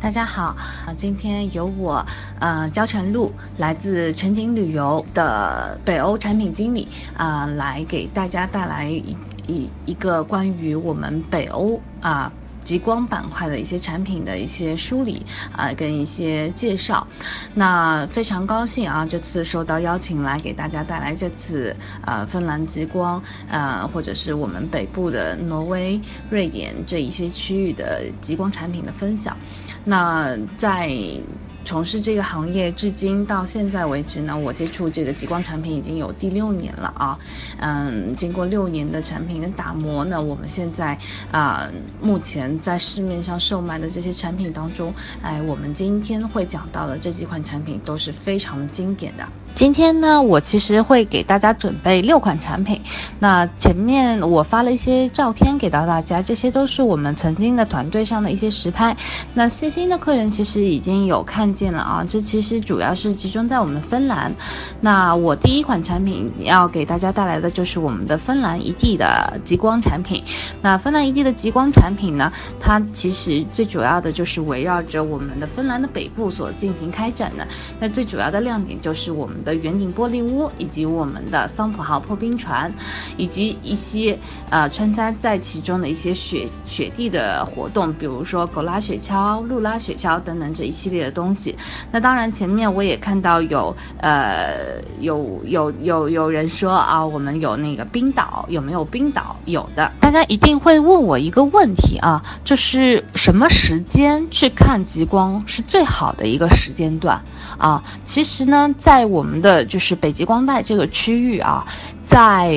大家好，啊，今天由我，呃，焦晨露，来自全景旅游的北欧产品经理，啊，来给大家带来一一一个关于我们北欧啊。极光板块的一些产品的一些梳理啊，跟一些介绍。那非常高兴啊，这次受到邀请来给大家带来这次呃芬兰极光呃或者是我们北部的挪威、瑞典这一些区域的极光产品的分享。那在从事这个行业至今到现在为止呢，我接触这个极光产品已经有第六年了啊。嗯，经过六年的产品的打磨呢，我们现在啊，目前在市面上售卖的这些产品当中，哎，我们今天会讲到的这几款产品都是非常经典的。今天呢，我其实会给大家准备六款产品。那前面我发了一些照片给到大家，这些都是我们曾经的团队上的一些实拍。那细心的客人其实已经有看见了啊，这其实主要是集中在我们芬兰。那我第一款产品要给大家带来的就是我们的芬兰一地的极光产品。那芬兰一地的极光产品呢，它其实最主要的就是围绕着我们的芬兰的北部所进行开展的。那最主要的亮点就是我们。的圆顶玻璃屋，以及我们的桑普号破冰船，以及一些呃穿插在其中的一些雪雪地的活动，比如说狗拉雪橇、鹿拉雪橇等等这一系列的东西。那当然，前面我也看到有呃有有有有人说啊，我们有那个冰岛，有没有冰岛？有的。大家一定会问我一个问题啊，就是什么时间去看极光是最好的一个时间段啊？其实呢，在我们的就是北极光带这个区域啊，在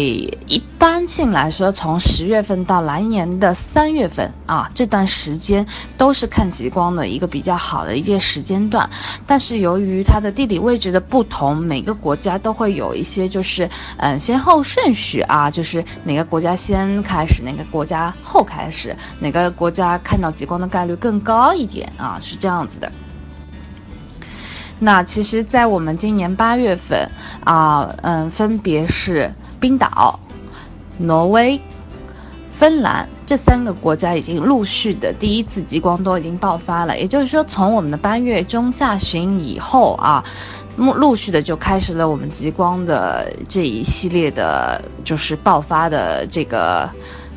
一般性来说，从十月份到来年的三月份啊，这段时间都是看极光的一个比较好的一个时间段。但是由于它的地理位置的不同，每个国家都会有一些就是嗯先后顺序啊，就是哪个国家先开始，哪个国家后开始，哪个国家看到极光的概率更高一点啊，是这样子的。那其实，在我们今年八月份啊，嗯，分别是冰岛、挪威、芬兰这三个国家已经陆续的第一次极光都已经爆发了。也就是说，从我们的八月中下旬以后啊，陆陆续的就开始了我们极光的这一系列的，就是爆发的这个。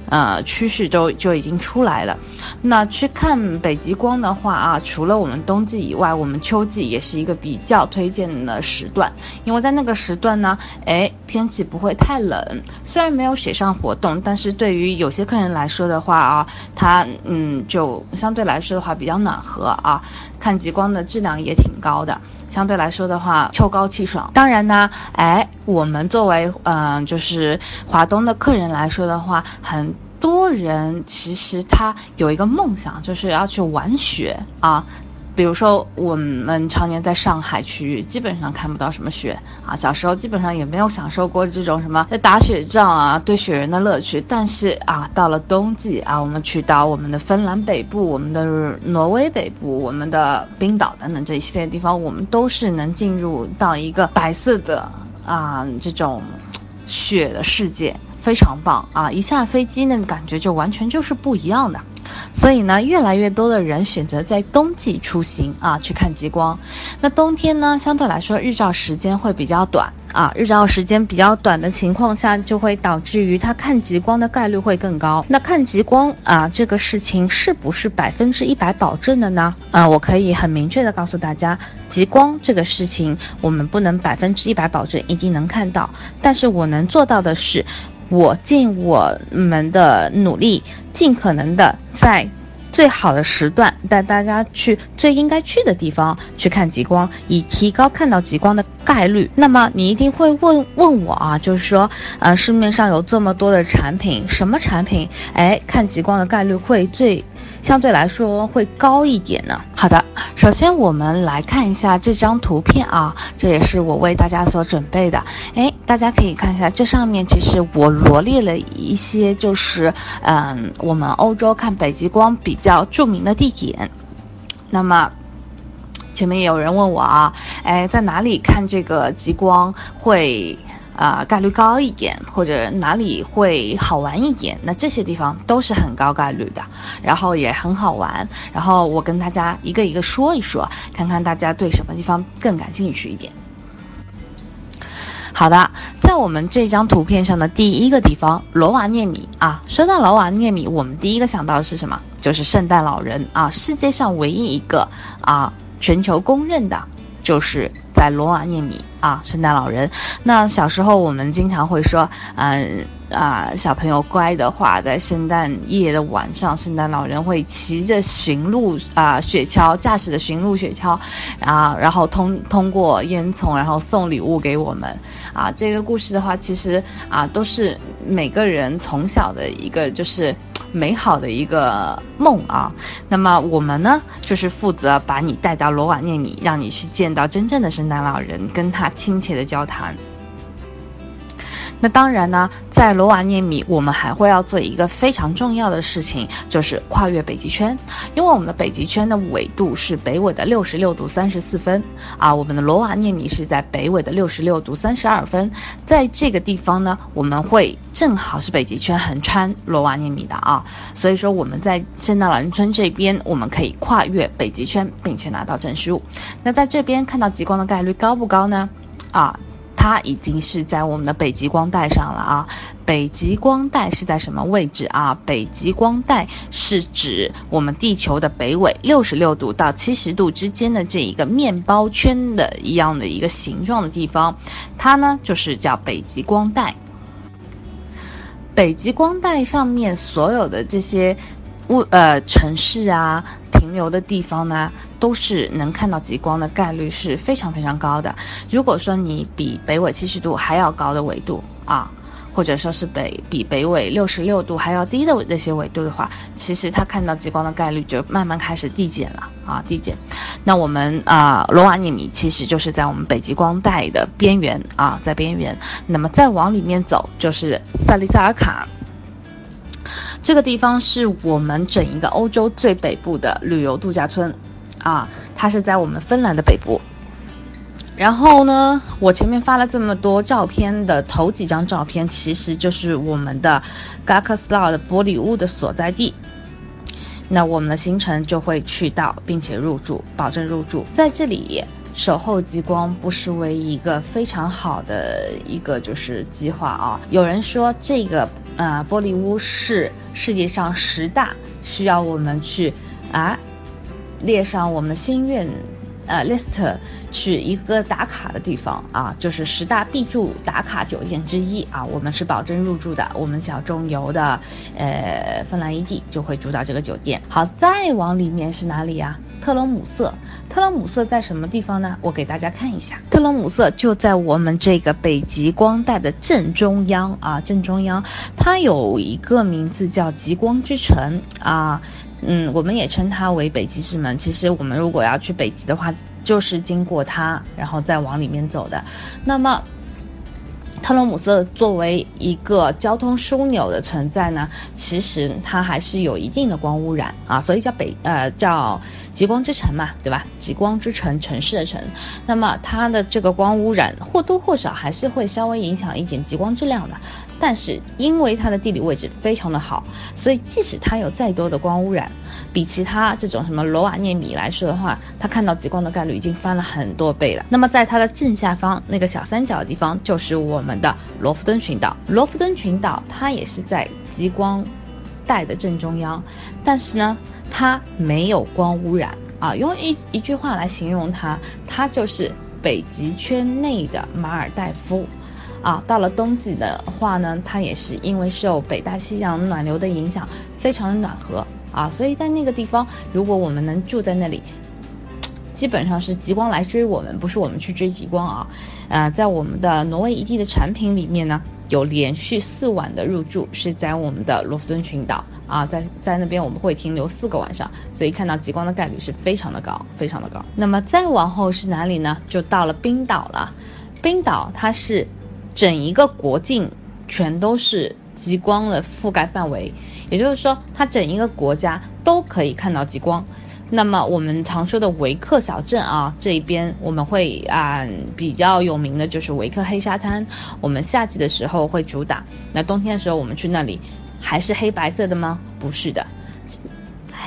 呃，趋势都就已经出来了。那去看北极光的话啊，除了我们冬季以外，我们秋季也是一个比较推荐的时段，因为在那个时段呢，哎，天气不会太冷，虽然没有雪上活动，但是对于有些客人来说的话啊，它嗯就相对来说的话比较暖和啊，看极光的质量也挺高的，相对来说的话秋高气爽。当然呢，哎，我们作为嗯就是华东的客人来说的话，很。多人其实他有一个梦想，就是要去玩雪啊。比如说，我们常年在上海区域，基本上看不到什么雪啊。小时候基本上也没有享受过这种什么打雪仗啊、堆雪人的乐趣。但是啊，到了冬季啊，我们去到我们的芬兰北部、我们的挪威北部、我们的冰岛等等这一系列地方，我们都是能进入到一个白色的啊这种雪的世界。非常棒啊！一下飞机那个感觉就完全就是不一样的，所以呢，越来越多的人选择在冬季出行啊，去看极光。那冬天呢，相对来说日照时间会比较短啊，日照时间比较短的情况下，就会导致于它看极光的概率会更高。那看极光啊，这个事情是不是百分之一百保证的呢？啊，我可以很明确的告诉大家，极光这个事情我们不能百分之一百保证一定能看到，但是我能做到的是。我尽我们的努力，尽可能的在最好的时段带大家去最应该去的地方去看极光，以提高看到极光的概率。那么你一定会问问我啊，就是说，呃，市面上有这么多的产品，什么产品，哎，看极光的概率会最？相对来说会高一点呢。好的，首先我们来看一下这张图片啊，这也是我为大家所准备的。哎，大家可以看一下，这上面其实我罗列了一些，就是嗯，我们欧洲看北极光比较著名的地点。那么前面有人问我啊，哎，在哪里看这个极光会？啊概率高一点，或者哪里会好玩一点，那这些地方都是很高概率的，然后也很好玩。然后我跟大家一个一个说一说，看看大家对什么地方更感兴趣一点。好的，在我们这张图片上的第一个地方，罗瓦涅米啊。说到罗瓦涅米，我们第一个想到的是什么？就是圣诞老人啊，世界上唯一一个啊，全球公认的，就是在罗瓦涅米啊，圣诞老人。那小时候我们经常会说，嗯。啊，小朋友乖的话，在圣诞夜的晚上，圣诞老人会骑着驯鹿啊雪橇，驾驶着驯鹿雪橇，啊，然后通通过烟囱，然后送礼物给我们。啊，这个故事的话，其实啊，都是每个人从小的一个就是美好的一个梦啊。那么我们呢，就是负责把你带到罗瓦涅米，让你去见到真正的圣男老人，跟他亲切的交谈。那当然呢，在罗瓦涅米，我们还会要做一个非常重要的事情，就是跨越北极圈。因为我们的北极圈的纬度是北纬的六十六度三十四分啊，我们的罗瓦涅米是在北纬的六十六度三十二分。在这个地方呢，我们会正好是北极圈横穿罗瓦涅米的啊，所以说我们在圣诞老人村这边，我们可以跨越北极圈，并且拿到证书。那在这边看到极光的概率高不高呢？啊？它已经是在我们的北极光带上了啊！北极光带是在什么位置啊？北极光带是指我们地球的北纬六十六度到七十度之间的这一个面包圈的一样的一个形状的地方，它呢就是叫北极光带。北极光带上面所有的这些。物呃城市啊停留的地方呢，都是能看到极光的概率是非常非常高的。如果说你比北纬七十度还要高的纬度啊，或者说是北比北纬六十六度还要低的那些纬度的话，其实它看到极光的概率就慢慢开始递减了啊递减。那我们啊罗瓦涅米其实就是在我们北极光带的边缘啊在边缘，那么再往里面走就是萨利萨尔卡。这个地方是我们整一个欧洲最北部的旅游度假村，啊，它是在我们芬兰的北部。然后呢，我前面发了这么多照片的头几张照片，其实就是我们的 g a k s l a 的玻璃屋的所在地。那我们的行程就会去到，并且入住，保证入住在这里守候极光，不失为一个非常好的一个就是计划啊。有人说这个。啊，玻璃屋是世界上十大需要我们去啊列上我们的心愿呃 list 去一个打卡的地方啊，就是十大必住打卡酒店之一啊。我们是保证入住的，我们小众游的呃芬兰一地就会住到这个酒店。好，再往里面是哪里呀？特罗姆瑟，特罗姆瑟在什么地方呢？我给大家看一下，特罗姆瑟就在我们这个北极光带的正中央啊，正中央，它有一个名字叫极光之城啊，嗯，我们也称它为北极之门。其实我们如果要去北极的话，就是经过它，然后再往里面走的。那么。特罗姆瑟作为一个交通枢纽的存在呢，其实它还是有一定的光污染啊，所以叫北呃叫极光之城嘛，对吧？极光之城，城市的城。那么它的这个光污染或多或少还是会稍微影响一点极光质量的。但是因为它的地理位置非常的好，所以即使它有再多的光污染，比其他这种什么罗瓦涅米来说的话，它看到极光的概率已经翻了很多倍了。那么在它的正下方那个小三角的地方，就是我们的罗弗敦群岛。罗弗敦群岛它也是在极光带的正中央，但是呢，它没有光污染啊。用一一句话来形容它，它就是北极圈内的马尔代夫。啊，到了冬季的话呢，它也是因为受北大西洋暖流的影响，非常的暖和啊，所以在那个地方，如果我们能住在那里，基本上是极光来追我们，不是我们去追极光啊。呃，在我们的挪威一地的产品里面呢，有连续四晚的入住是在我们的罗弗敦群岛啊，在在那边我们会停留四个晚上，所以看到极光的概率是非常的高，非常的高。那么再往后是哪里呢？就到了冰岛了，冰岛它是。整一个国境全都是极光的覆盖范围，也就是说，它整一个国家都可以看到极光。那么我们常说的维克小镇啊，这一边我们会啊比较有名的就是维克黑沙滩，我们夏季的时候会主打。那冬天的时候我们去那里，还是黑白色的吗？不是的。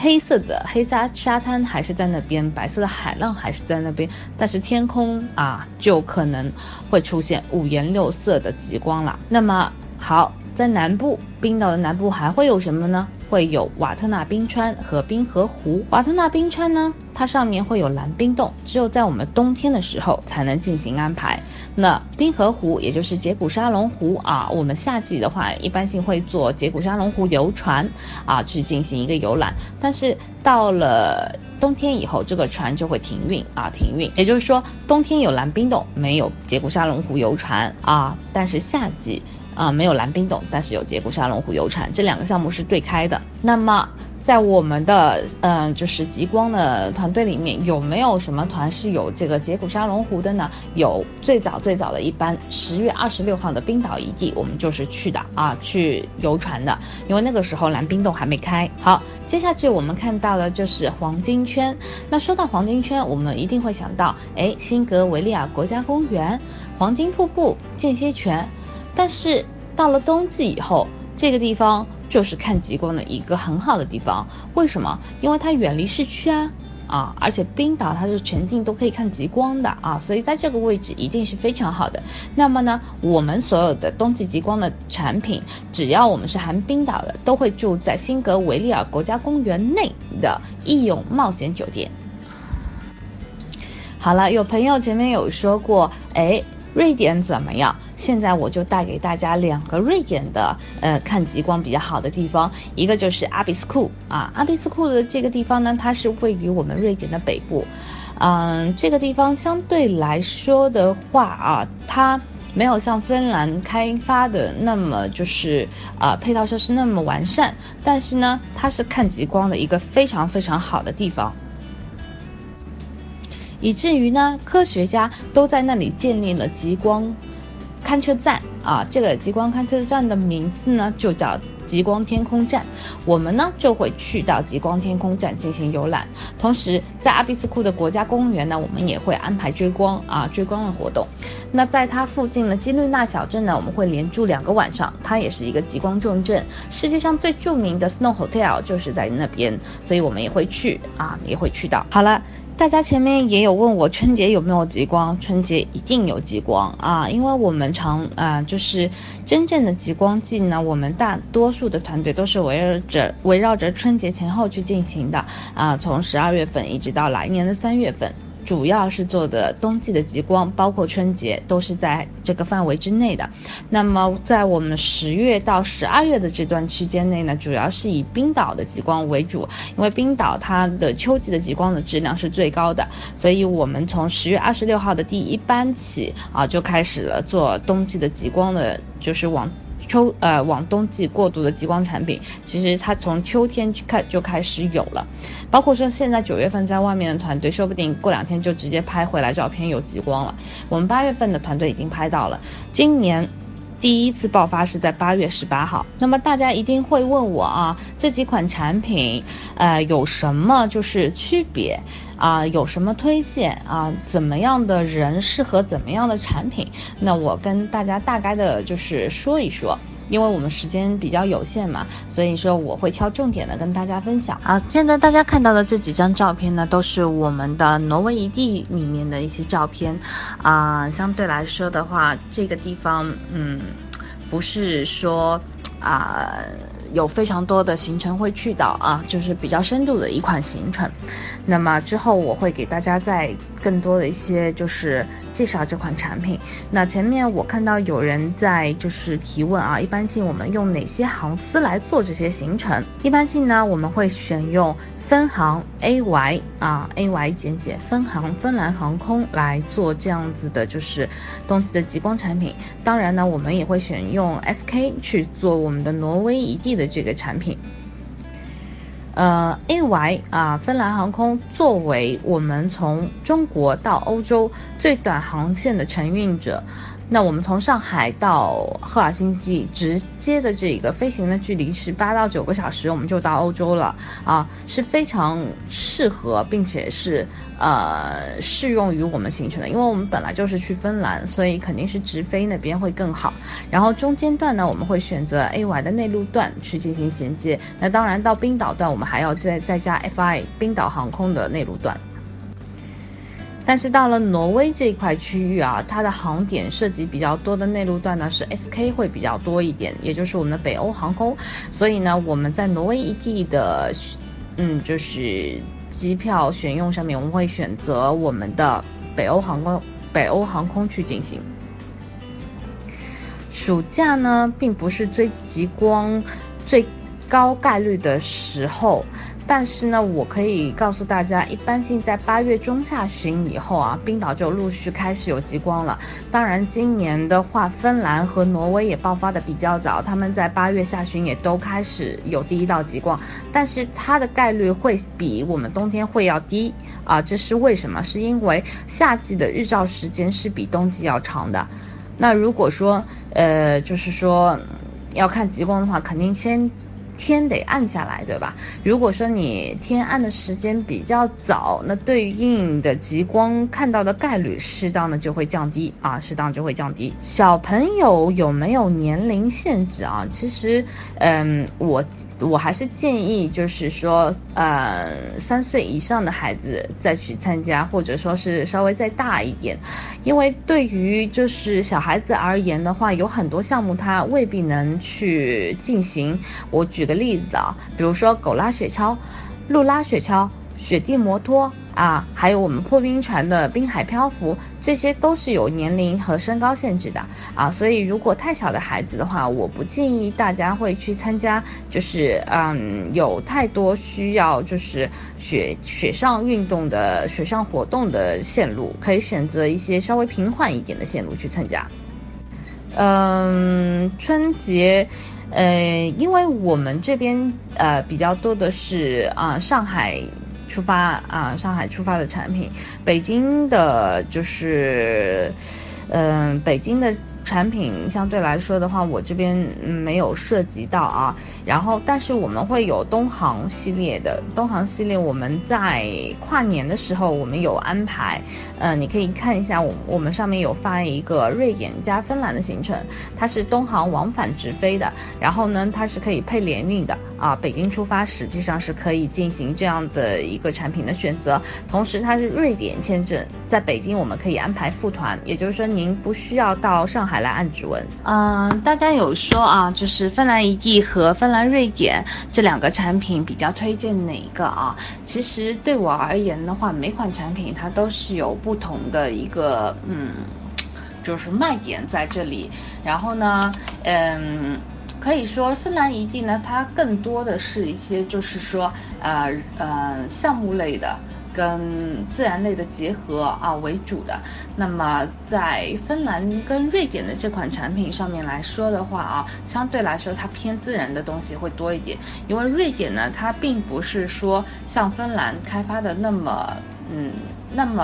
黑色的黑沙沙滩还是在那边，白色的海浪还是在那边，但是天空啊，就可能会出现五颜六色的极光了。那么好，在南部，冰岛的南部还会有什么呢？会有瓦特纳冰川和冰河湖。瓦特纳冰川呢，它上面会有蓝冰洞，只有在我们冬天的时候才能进行安排。那冰河湖，也就是杰古沙龙湖啊，我们夏季的话，一般性会坐杰古沙龙湖游船啊去进行一个游览。但是到了冬天以后，这个船就会停运啊，停运。也就是说，冬天有蓝冰洞，没有杰古沙龙湖游船啊，但是夏季。啊，没有蓝冰洞，但是有杰古沙龙湖游船，这两个项目是对开的。那么，在我们的嗯，就是极光的团队里面，有没有什么团是有这个杰古沙龙湖的呢？有，最早最早的一班，十月二十六号的冰岛一地，我们就是去的啊，去游船的，因为那个时候蓝冰洞还没开。好，接下去我们看到的就是黄金圈。那说到黄金圈，我们一定会想到，哎，辛格维利亚国家公园、黄金瀑布、间歇泉。但是到了冬季以后，这个地方就是看极光的一个很好的地方。为什么？因为它远离市区啊，啊，而且冰岛它是全境都可以看极光的啊，所以在这个位置一定是非常好的。那么呢，我们所有的冬季极光的产品，只要我们是含冰岛的，都会住在辛格维利尔国家公园内的义勇冒险酒店。好了，有朋友前面有说过，哎，瑞典怎么样？现在我就带给大家两个瑞典的呃看极光比较好的地方，一个就是阿比斯库啊，阿比斯库的这个地方呢，它是位于我们瑞典的北部，嗯，这个地方相对来说的话啊，它没有像芬兰开发的那么就是啊配套设施那么完善，但是呢，它是看极光的一个非常非常好的地方，以至于呢，科学家都在那里建立了极光。勘测站啊，这个极光勘测站的名字呢就叫极光天空站。我们呢就会去到极光天空站进行游览，同时在阿比斯库的国家公园呢，我们也会安排追光啊追光的活动。那在它附近的基律纳小镇呢，我们会连住两个晚上，它也是一个极光重镇，世界上最著名的 Snow Hotel 就是在那边，所以我们也会去啊，也会去到。好了。大家前面也有问我春节有没有极光，春节一定有极光啊，因为我们常啊就是真正的极光季呢，我们大多数的团队都是围绕着围绕着春节前后去进行的啊，从十二月份一直到来年的三月份。主要是做的冬季的极光，包括春节都是在这个范围之内的。那么在我们十月到十二月的这段区间内呢，主要是以冰岛的极光为主，因为冰岛它的秋季的极光的质量是最高的，所以我们从十月二十六号的第一班起啊，就开始了做冬季的极光的，就是往。秋呃往冬季过渡的极光产品，其实它从秋天去看就开始有了，包括说现在九月份在外面的团队，说不定过两天就直接拍回来照片有极光了。我们八月份的团队已经拍到了，今年第一次爆发是在八月十八号。那么大家一定会问我啊，这几款产品呃有什么就是区别？啊，有什么推荐啊？怎么样的人适合怎么样的产品？那我跟大家大概的就是说一说，因为我们时间比较有限嘛，所以说我会挑重点的跟大家分享。啊，现在大家看到的这几张照片呢，都是我们的挪威一地里面的一些照片，啊，相对来说的话，这个地方，嗯，不是说。啊，有非常多的行程会去到啊，就是比较深度的一款行程。那么之后我会给大家再更多的一些就是介绍这款产品。那前面我看到有人在就是提问啊，一般性我们用哪些航司来做这些行程？一般性呢，我们会选用。分航 A Y 啊，A Y 简写分航芬兰航空来做这样子的，就是冬季的极光产品。当然呢，我们也会选用 S K 去做我们的挪威一地的这个产品。呃，A Y 啊，芬兰航空作为我们从中国到欧洲最短航线的承运者。那我们从上海到赫尔辛基直接的这个飞行的距离是八到九个小时，我们就到欧洲了啊，是非常适合并且是呃适用于我们行程的，因为我们本来就是去芬兰，所以肯定是直飞那边会更好。然后中间段呢，我们会选择 A Y 的内陆段去进行衔接。那当然到冰岛段，我们还要再再加 F I 冰岛航空的内陆段。但是到了挪威这一块区域啊，它的航点涉及比较多的内陆段呢，是 SK 会比较多一点，也就是我们的北欧航空。所以呢，我们在挪威一地的，嗯，就是机票选用上面，我们会选择我们的北欧航空，北欧航空去进行。暑假呢，并不是追极光最高概率的时候。但是呢，我可以告诉大家，一般性在八月中下旬以后啊，冰岛就陆续开始有极光了。当然，今年的话，芬兰和挪威也爆发的比较早，他们在八月下旬也都开始有第一道极光，但是它的概率会比我们冬天会要低啊。这是为什么？是因为夏季的日照时间是比冬季要长的。那如果说，呃，就是说要看极光的话，肯定先。天得暗下来，对吧？如果说你天暗的时间比较早，那对应的极光看到的概率适当的就会降低啊，适当就会降低。小朋友有没有年龄限制啊？其实，嗯，我我还是建议就是说，呃，三岁以上的孩子再去参加，或者说是稍微再大一点，因为对于就是小孩子而言的话，有很多项目他未必能去进行。我举。个例子啊，比如说狗拉雪橇、鹿拉雪橇、雪地摩托啊，还有我们破冰船的滨海漂浮，这些都是有年龄和身高限制的啊。所以如果太小的孩子的话，我不建议大家会去参加，就是嗯有太多需要就是雪雪上运动的雪上活动的线路，可以选择一些稍微平缓一点的线路去参加。嗯，春节。呃，因为我们这边呃比较多的是啊上海出发啊上海出发的产品，北京的就是，嗯北京的。产品相对来说的话，我这边没有涉及到啊。然后，但是我们会有东航系列的，东航系列我们在跨年的时候我们有安排，嗯，你可以看一下我我们上面有发一个瑞典加芬兰的行程，它是东航往返直飞的，然后呢它是可以配联运的啊。北京出发实际上是可以进行这样的一个产品的选择，同时它是瑞典签证，在北京我们可以安排复团，也就是说您不需要到上海。来按指纹，嗯，大家有说啊，就是芬兰一地和芬兰瑞典这两个产品比较推荐哪一个啊？其实对我而言的话，每款产品它都是有不同的一个嗯，就是卖点在这里。然后呢，嗯，可以说芬兰一地呢，它更多的是一些就是说呃呃项目类的。跟自然类的结合啊为主的，那么在芬兰跟瑞典的这款产品上面来说的话啊，相对来说它偏自然的东西会多一点，因为瑞典呢，它并不是说像芬兰开发的那么嗯那么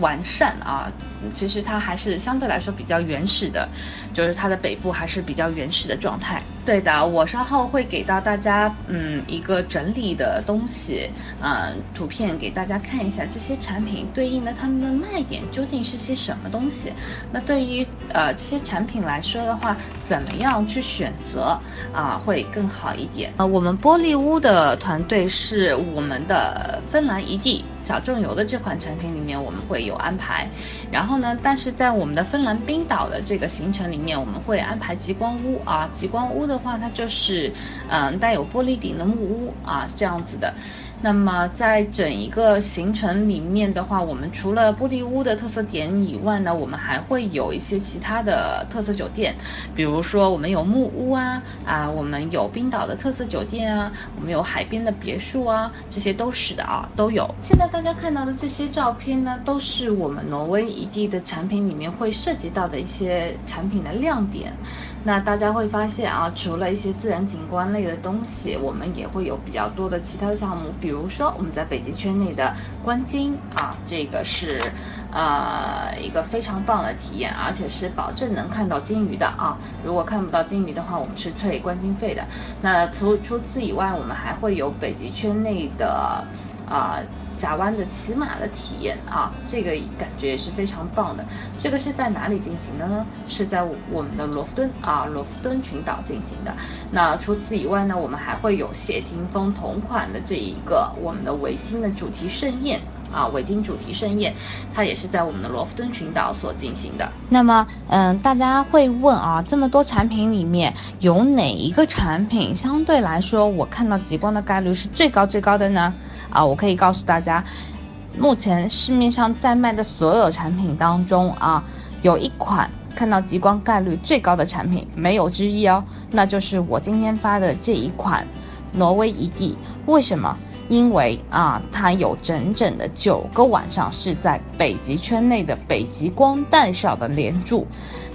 完善啊。其实它还是相对来说比较原始的，就是它的北部还是比较原始的状态。对的，我稍后会给到大家嗯一个整理的东西，嗯图片给大家看一下这些产品对应的它们的卖点究竟是些什么东西。那对于呃这些产品来说的话，怎么样去选择啊会更好一点？呃，我们玻璃屋的团队是我们的芬兰一地小众游的这款产品里面我们会有安排，然后。呢？但是在我们的芬兰冰岛的这个行程里面，我们会安排极光屋啊。极光屋的话，它就是，嗯，带有玻璃顶的木屋啊，这样子的。那么在整一个行程里面的话，我们除了玻璃屋的特色点以外呢，我们还会有一些其他的特色酒店，比如说我们有木屋啊，啊，我们有冰岛的特色酒店啊，我们有海边的别墅啊，这些都是的啊，都有。现在大家看到的这些照片呢，都是我们挪威一地的产品里面会涉及到的一些产品的亮点。那大家会发现啊，除了一些自然景观类的东西，我们也会有比较多的其他的项目，比如说我们在北极圈内的观鲸啊，这个是呃一个非常棒的体验，而且是保证能看到鲸鱼的啊。如果看不到鲸鱼的话，我们是退观鲸费的。那除除此以外，我们还会有北极圈内的啊。峡湾的骑马的体验啊，这个感觉也是非常棒的。这个是在哪里进行的呢？是在我们的罗弗敦啊，罗弗敦群岛进行的。那除此以外呢，我们还会有谢霆锋同款的这一个我们的围巾的主题盛宴啊，维京主题盛宴，它也是在我们的罗弗敦群岛所进行的。那么，嗯，大家会问啊，这么多产品里面有哪一个产品相对来说我看到极光的概率是最高最高的呢？啊，我可以告诉大家，目前市面上在卖的所有产品当中啊，有一款看到极光概率最高的产品，没有之一哦，那就是我今天发的这一款挪威一地。为什么？因为啊，它有整整的九个晚上是在北极圈内的北极光带上的连住。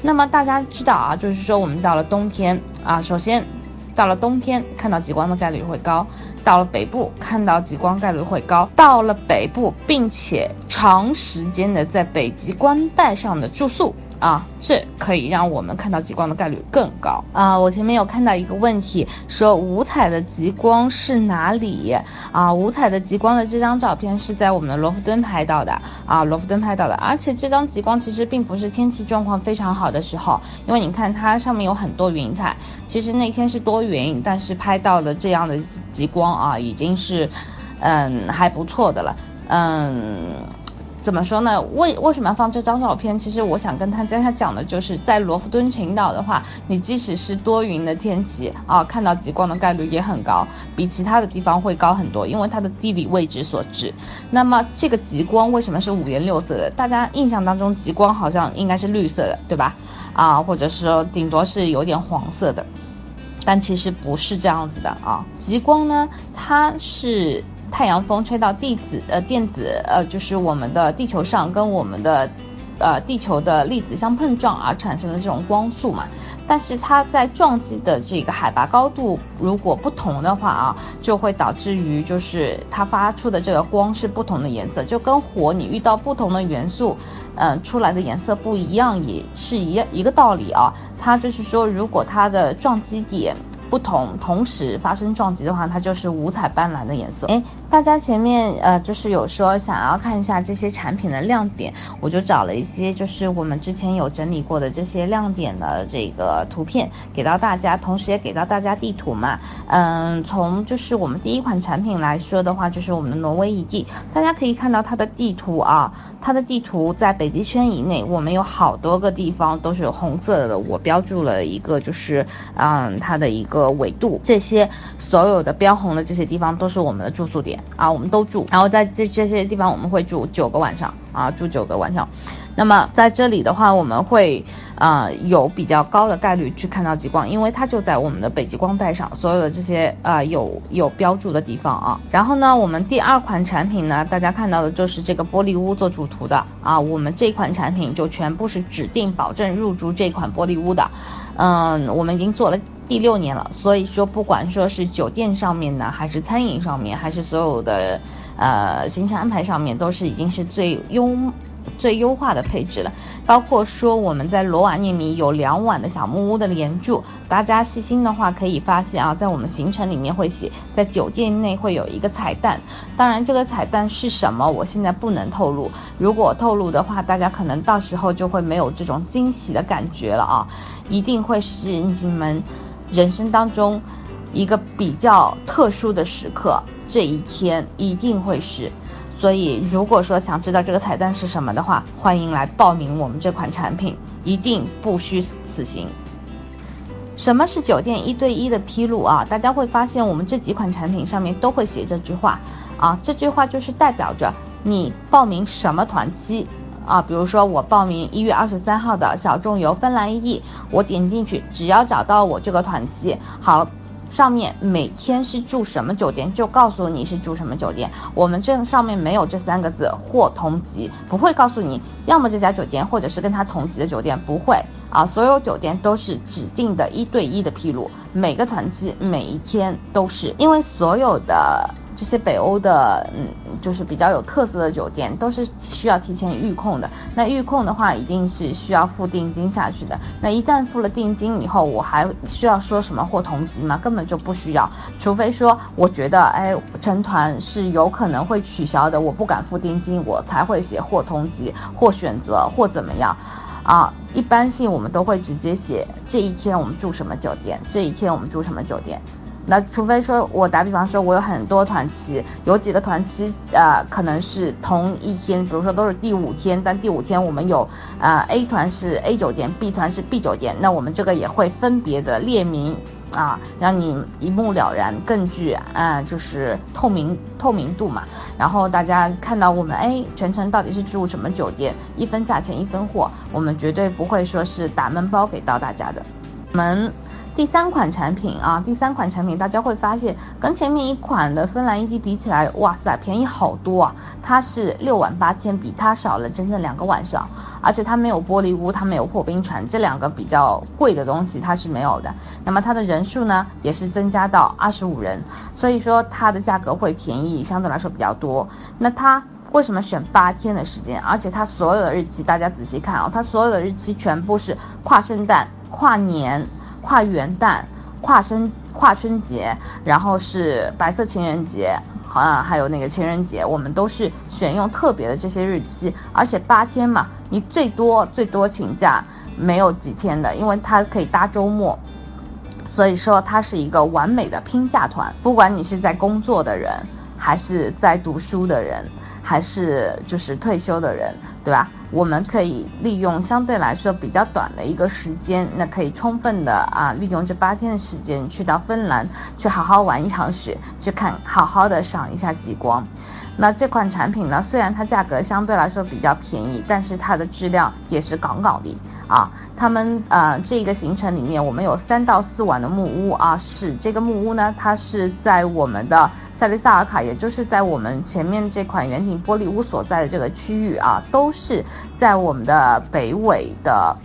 那么大家知道啊，就是说我们到了冬天啊，首先。到了冬天，看到极光的概率会高；到了北部，看到极光概率会高；到了北部，并且长时间的在北极光带上的住宿。啊，这可以让我们看到极光的概率更高啊！我前面有看到一个问题，说五彩的极光是哪里啊？五彩的极光的这张照片是在我们的罗弗敦拍到的啊，罗弗敦拍到的。而且这张极光其实并不是天气状况非常好的时候，因为你看它上面有很多云彩，其实那天是多云，但是拍到的这样的极光啊，已经是，嗯，还不错的了，嗯。怎么说呢？为为什么要放这张照片？其实我想跟大家讲的就是，在罗弗敦群岛的话，你即使是多云的天气啊，看到极光的概率也很高，比其他的地方会高很多，因为它的地理位置所致。那么这个极光为什么是五颜六色的？大家印象当中极光好像应该是绿色的，对吧？啊，或者说顶多是有点黄色的，但其实不是这样子的啊。极光呢，它是。太阳风吹到地子呃电子呃就是我们的地球上跟我们的，呃地球的粒子相碰撞而产生的这种光速嘛，但是它在撞击的这个海拔高度如果不同的话啊，就会导致于就是它发出的这个光是不同的颜色，就跟火你遇到不同的元素，嗯出来的颜色不一样也是一一个道理啊，它就是说如果它的撞击点。不同同时发生撞击的话，它就是五彩斑斓的颜色。哎，大家前面呃就是有说想要看一下这些产品的亮点，我就找了一些就是我们之前有整理过的这些亮点的这个图片给到大家，同时也给到大家地图嘛。嗯，从就是我们第一款产品来说的话，就是我们的挪威一地，大家可以看到它的地图啊，它的地图在北极圈以内，我们有好多个地方都是有红色的，我标注了一个就是嗯它的一个。纬度这些所有的标红的这些地方都是我们的住宿点啊，我们都住。然后在这这些地方我们会住九个晚上啊，住九个晚上。那么在这里的话，我们会啊有比较高的概率去看到极光，因为它就在我们的北极光带上，所有的这些啊有有标注的地方啊。然后呢，我们第二款产品呢，大家看到的就是这个玻璃屋做主图的啊，我们这款产品就全部是指定保证入住这款玻璃屋的。嗯，我们已经做了第六年了，所以说不管说是酒店上面呢，还是餐饮上面，还是所有的呃行程安排上面，都是已经是最优最优化的配置了。包括说我们在罗瓦涅米有两晚的小木屋的连住，大家细心的话可以发现啊，在我们行程里面会写，在酒店内会有一个彩蛋。当然这个彩蛋是什么，我现在不能透露。如果透露的话，大家可能到时候就会没有这种惊喜的感觉了啊。一定会是你们人生当中一个比较特殊的时刻，这一天一定会是。所以，如果说想知道这个彩蛋是什么的话，欢迎来报名我们这款产品，一定不虚此行。什么是酒店一对一的披露啊？大家会发现我们这几款产品上面都会写这句话啊，这句话就是代表着你报名什么团期。啊，比如说我报名一月二十三号的小众游芬兰一，我点进去，只要找到我这个团期，好，上面每天是住什么酒店，就告诉你是住什么酒店。我们这上面没有这三个字或同级，不会告诉你，要么这家酒店，或者是跟他同级的酒店，不会啊。所有酒店都是指定的一对一的披露，每个团期每一天都是，因为所有的。这些北欧的，嗯，就是比较有特色的酒店，都是需要提前预控的。那预控的话，一定是需要付定金下去的。那一旦付了定金以后，我还需要说什么或同级吗？根本就不需要，除非说我觉得，哎，成团是有可能会取消的，我不敢付定金，我才会写或同级或选择或怎么样。啊，一般性我们都会直接写这一天我们住什么酒店，这一天我们住什么酒店。那除非说我打比方说，我有很多团期，有几个团期，呃，可能是同一天，比如说都是第五天，但第五天我们有，呃，A 团是 A 酒店，B 团是 B 酒店，那我们这个也会分别的列明。啊，让你一目了然，更具啊，就是透明透明度嘛。然后大家看到我们哎，全程到底是住什么酒店，一分价钱一分货，我们绝对不会说是打闷包给到大家的。我们。第三款产品啊，第三款产品，大家会发现跟前面一款的芬兰一 D 比起来，哇塞，便宜好多啊！它是六晚八天，比它少了整整两个晚上，而且它没有玻璃屋，它没有破冰船，这两个比较贵的东西它是没有的。那么它的人数呢，也是增加到二十五人，所以说它的价格会便宜，相对来说比较多。那它为什么选八天的时间？而且它所有的日期，大家仔细看啊，它所有的日期全部是跨圣诞、跨年。跨元旦、跨春、跨春节，然后是白色情人节，好啊，还有那个情人节，我们都是选用特别的这些日期，而且八天嘛，你最多最多请假没有几天的，因为它可以搭周末，所以说它是一个完美的拼假团，不管你是在工作的人。还是在读书的人，还是就是退休的人，对吧？我们可以利用相对来说比较短的一个时间，那可以充分的啊，利用这八天的时间去到芬兰，去好好玩一场雪，去看好好的赏一下极光。那这款产品呢，虽然它价格相对来说比较便宜，但是它的质量也是杠杠的啊。他们呃这个行程里面，我们有三到四晚的木屋啊，是这个木屋呢，它是在我们的。塞利萨尔卡，也就是在我们前面这款圆顶玻璃屋所在的这个区域啊，都是在我们的北纬的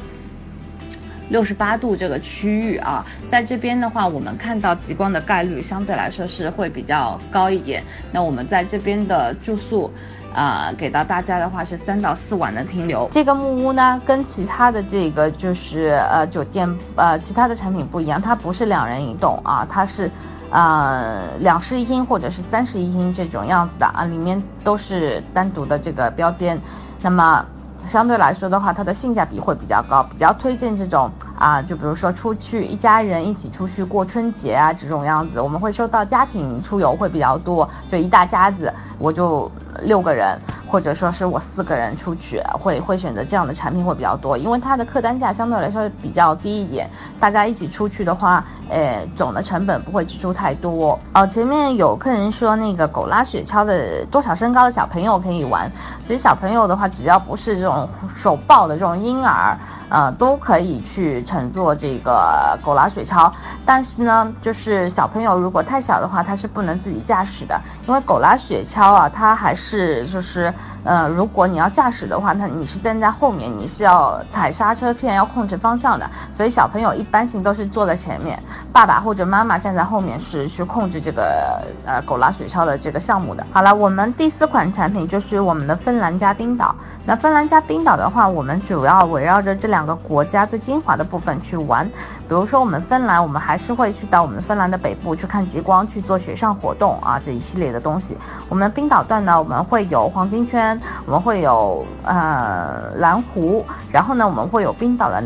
六十八度这个区域啊，在这边的话，我们看到极光的概率相对来说是会比较高一点。那我们在这边的住宿，啊，给到大家的话是三到四晚的停留。这个木屋呢，跟其他的这个就是呃酒店呃其他的产品不一样，它不是两人一栋啊，它是。呃，两室一厅或者是三室一厅这种样子的啊，里面都是单独的这个标间，那么相对来说的话，它的性价比会比较高，比较推荐这种啊，就比如说出去一家人一起出去过春节啊这种样子，我们会收到家庭出游会比较多，就一大家子，我就六个人。或者说是我四个人出去，会会选择这样的产品会比较多，因为它的客单价相对来说比较低一点。大家一起出去的话，呃，总的成本不会支出太多。哦，前面有客人说那个狗拉雪橇的多少身高的小朋友可以玩，其实小朋友的话，只要不是这种手抱的这种婴儿，呃，都可以去乘坐这个狗拉雪橇。但是呢，就是小朋友如果太小的话，他是不能自己驾驶的，因为狗拉雪橇啊，它还是就是。呃，如果你要驾驶的话，那你是站在后面，你是要踩刹车片，要控制方向的。所以小朋友一般性都是坐在前面，爸爸或者妈妈站在后面是去控制这个呃狗拉雪橇的这个项目的。好了，我们第四款产品就是我们的芬兰加冰岛。那芬兰加冰岛的话，我们主要围绕着这两个国家最精华的部分去玩。比如说我们芬兰，我们还是会去到我们芬兰的北部去看极光，去做雪上活动啊这一系列的东西。我们冰岛段呢，我们会有黄金圈，我们会有呃蓝湖，然后呢我们会有冰岛的。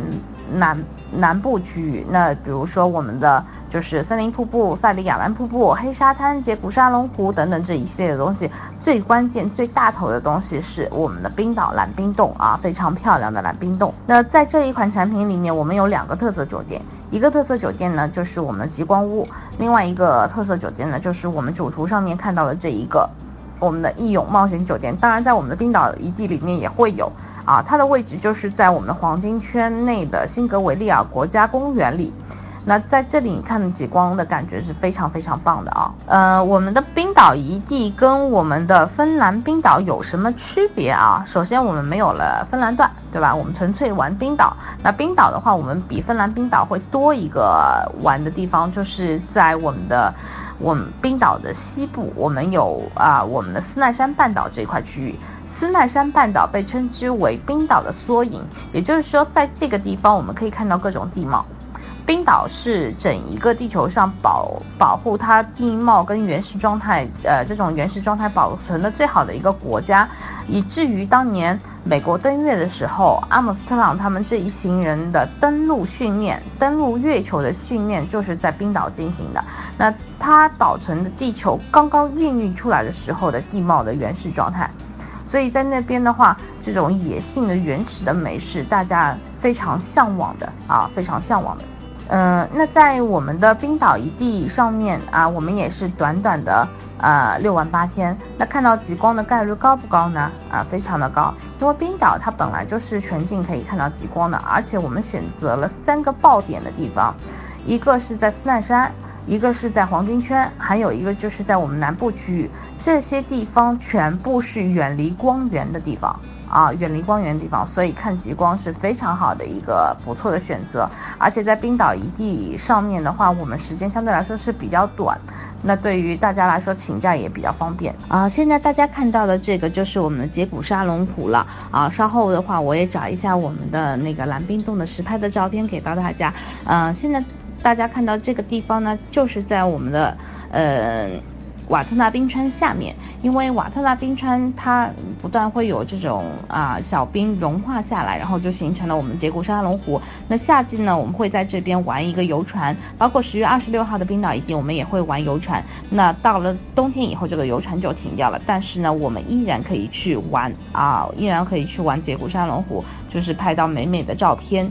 南南部区域，那比如说我们的就是森林瀑布、赛里亚湾瀑布、黑沙滩、杰古沙龙湖等等这一系列的东西，最关键、最大头的东西是我们的冰岛蓝冰洞啊，非常漂亮的蓝冰洞。那在这一款产品里面，我们有两个特色酒店，一个特色酒店呢就是我们的极光屋，另外一个特色酒店呢就是我们主图上面看到的这一个，我们的义勇冒险酒店。当然，在我们的冰岛遗地里面也会有。啊，它的位置就是在我们的黄金圈内的辛格维利尔国家公园里。那在这里你看极光的感觉是非常非常棒的啊。呃，我们的冰岛遗地跟我们的芬兰冰岛有什么区别啊？首先我们没有了芬兰段，对吧？我们纯粹玩冰岛。那冰岛的话，我们比芬兰冰岛会多一个玩的地方，就是在我们的。我们冰岛的西部，我们有啊我们的斯奈山半岛这一块区域。斯奈山半岛被称之为冰岛的缩影，也就是说，在这个地方我们可以看到各种地貌。冰岛是整一个地球上保保护它地貌跟原始状态，呃，这种原始状态保存的最好的一个国家，以至于当年美国登月的时候，阿姆斯特朗他们这一行人的登陆训练、登陆月球的训练就是在冰岛进行的。那它保存的地球刚刚孕育出来的时候的地貌的原始状态。所以在那边的话，这种野性的原始的美是大家非常向往的啊，非常向往的。嗯，那在我们的冰岛一地上面啊，我们也是短短的呃六万八天。那看到极光的概率高不高呢？啊，非常的高，因为冰岛它本来就是全境可以看到极光的，而且我们选择了三个爆点的地方，一个是在斯奈山。一个是在黄金圈，还有一个就是在我们南部区域，这些地方全部是远离光源的地方啊，远离光源的地方，所以看极光是非常好的一个不错的选择。而且在冰岛一地上面的话，我们时间相对来说是比较短，那对于大家来说请假也比较方便啊。现在大家看到的这个就是我们的杰古沙龙湖了啊，稍后的话我也找一下我们的那个蓝冰洞的实拍的照片给到大家。嗯，现在。大家看到这个地方呢，就是在我们的呃瓦特纳冰川下面，因为瓦特纳冰川它不断会有这种啊小冰融化下来，然后就形成了我们杰古沙龙湖。那夏季呢，我们会在这边玩一个游船，包括十月二十六号的冰岛一地，我们也会玩游船。那到了冬天以后，这个游船就停掉了，但是呢，我们依然可以去玩啊，依然可以去玩杰古沙龙湖，就是拍到美美的照片。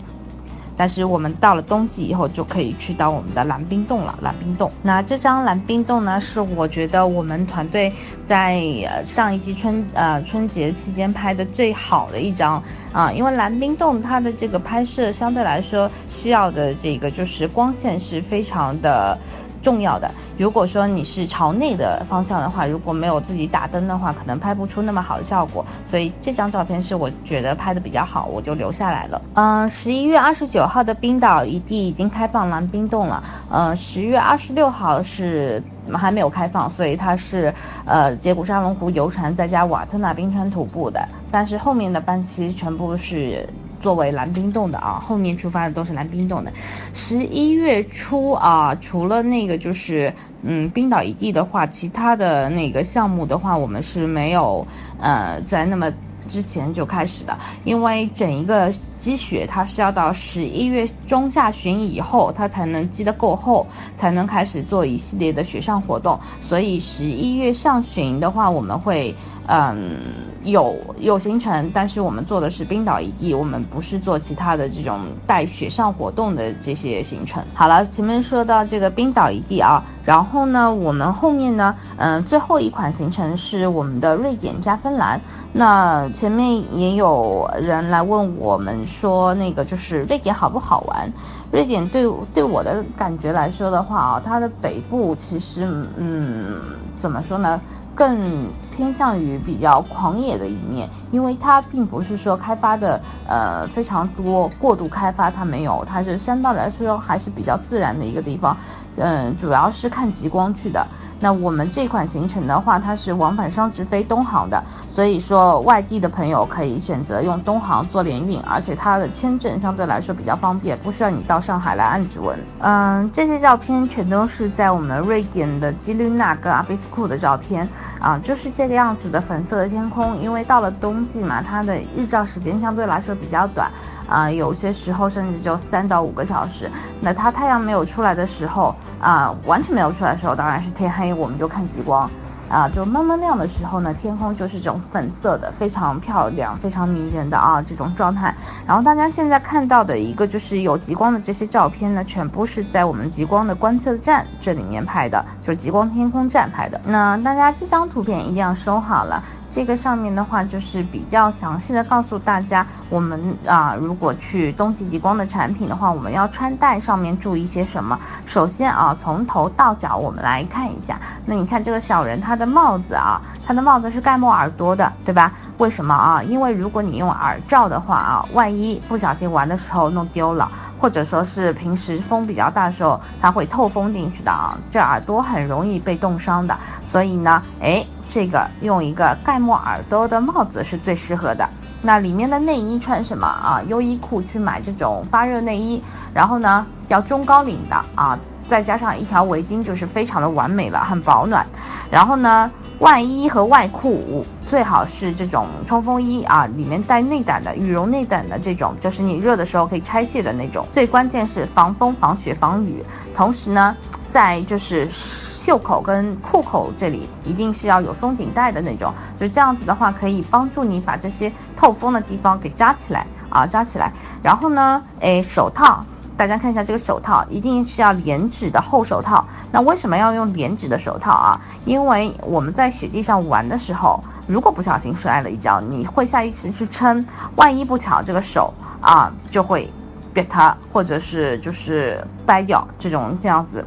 但是我们到了冬季以后，就可以去到我们的蓝冰洞了。蓝冰洞，那这张蓝冰洞呢，是我觉得我们团队在上一季春呃春节期间拍的最好的一张啊，因为蓝冰洞它的这个拍摄相对来说需要的这个就是光线是非常的。重要的，如果说你是朝内的方向的话，如果没有自己打灯的话，可能拍不出那么好的效果。所以这张照片是我觉得拍的比较好，我就留下来了。嗯，十一月二十九号的冰岛一地已经开放蓝冰洞了。嗯，十月二十六号是还没有开放，所以它是呃杰古沙龙湖游船再加瓦特纳冰川徒步的，但是后面的班期全部是。作为蓝冰洞的啊，后面出发的都是蓝冰洞的。十一月初啊，除了那个就是嗯冰岛一地的话，其他的那个项目的话，我们是没有呃在那么之前就开始的，因为整一个积雪它是要到十一月中下旬以后，它才能积得够厚，才能开始做一系列的雪上活动。所以十一月上旬的话，我们会。嗯，有有行程，但是我们做的是冰岛一地，我们不是做其他的这种带雪上活动的这些行程。好了，前面说到这个冰岛一地啊，然后呢，我们后面呢，嗯，最后一款行程是我们的瑞典加芬兰。那前面也有人来问我们说，那个就是瑞典好不好玩？瑞典对对我的感觉来说的话啊，它的北部其实，嗯，怎么说呢？更偏向于比较狂野的一面，因为它并不是说开发的呃非常多，过度开发它没有，它是相对来说还是比较自然的一个地方。嗯，主要是看极光去的。那我们这款行程的话，它是往返双直飞东航的，所以说外地的朋友可以选择用东航做联运，而且它的签证相对来说比较方便，不需要你到上海来按指纹。嗯，这些照片全都是在我们瑞典的基律纳跟阿比斯库的照片啊，就是这个样子的粉色的天空。因为到了冬季嘛，它的日照时间相对来说比较短。啊，有些时候甚至就三到五个小时。那它太阳没有出来的时候，啊，完全没有出来的时候，当然是天黑，我们就看极光。啊，就慢慢亮的时候呢，天空就是这种粉色的，非常漂亮，非常迷人的啊这种状态。然后大家现在看到的一个就是有极光的这些照片呢，全部是在我们极光的观测站这里面拍的，就是极光天空站拍的。那大家这张图片一定要收好了。这个上面的话就是比较详细的告诉大家，我们啊如果去冬季极光的产品的话，我们要穿戴上面注意些什么。首先啊，从头到脚我们来看一下。那你看这个小人他。的帽子啊，它的帽子是盖没耳朵的，对吧？为什么啊？因为如果你用耳罩的话啊，万一不小心玩的时候弄丢了，或者说是平时风比较大的时候，它会透风进去的啊，这耳朵很容易被冻伤的。所以呢，哎，这个用一个盖没耳朵的帽子是最适合的。那里面的内衣穿什么啊？优衣库去买这种发热内衣，然后呢要中高领的啊。再加上一条围巾，就是非常的完美了，很保暖。然后呢，外衣和外裤最好是这种冲锋衣啊，里面带内胆的羽绒内胆的这种，就是你热的时候可以拆卸的那种。最关键是防风、防雪、防雨。同时呢，在就是袖口跟裤口这里一定是要有松紧带的那种，就这样子的话可以帮助你把这些透风的地方给扎起来啊，扎起来。然后呢，哎，手套。大家看一下这个手套，一定是要连指的厚手套。那为什么要用连指的手套啊？因为我们在雪地上玩的时候，如果不小心摔了一跤，你会下意识去撑，万一不巧这个手啊就会瘪它，或者是就是掰掉，这种这样子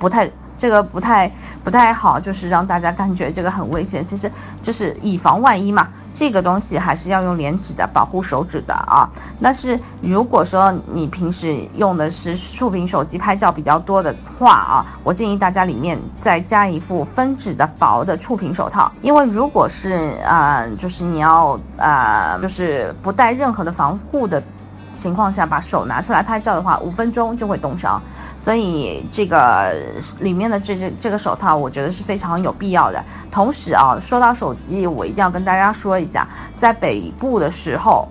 不太。这个不太不太好，就是让大家感觉这个很危险。其实就是以防万一嘛，这个东西还是要用连指的保护手指的啊。但是如果说你平时用的是触屏手机拍照比较多的话啊，我建议大家里面再加一副分指的薄的触屏手套，因为如果是啊，就是你要啊，就是不带任何的防护的。情况下把手拿出来拍照的话，五分钟就会冻伤，所以这个里面的这这这个手套，我觉得是非常有必要的。同时啊，说到手机，我一定要跟大家说一下，在北部的时候，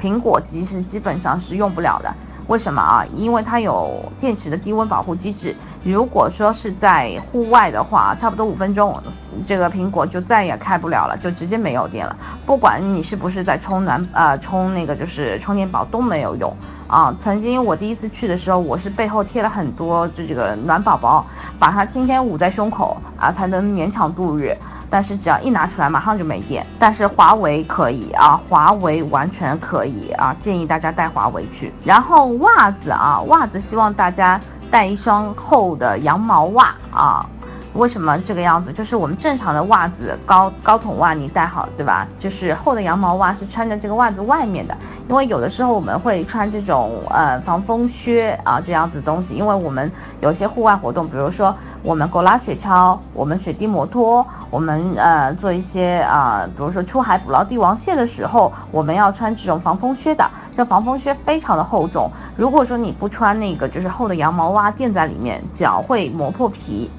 苹果机是基本上是用不了的。为什么啊？因为它有电池的低温保护机制。如果说是在户外的话，差不多五分钟，这个苹果就再也开不了了，就直接没有电了。不管你是不是在充暖啊，充那个就是充电宝都没有用啊。曾经我第一次去的时候，我是背后贴了很多就这个暖宝宝，把它天天捂在胸口啊，才能勉强度日。但是只要一拿出来，马上就没电。但是华为可以啊，华为完全可以啊，建议大家带华为去。然后袜子啊，袜子希望大家带一双厚的羊毛袜啊。为什么这个样子？就是我们正常的袜子，高高筒袜你戴好，对吧？就是厚的羊毛袜是穿在这个袜子外面的，因为有的时候我们会穿这种呃防风靴啊这样子东西，因为我们有些户外活动，比如说我们狗拉雪橇，我们雪地摩托，我们呃做一些啊，比如说出海捕捞帝王蟹的时候，我们要穿这种防风靴的。这防风靴非常的厚重，如果说你不穿那个就是厚的羊毛袜垫在里面，脚会磨破皮。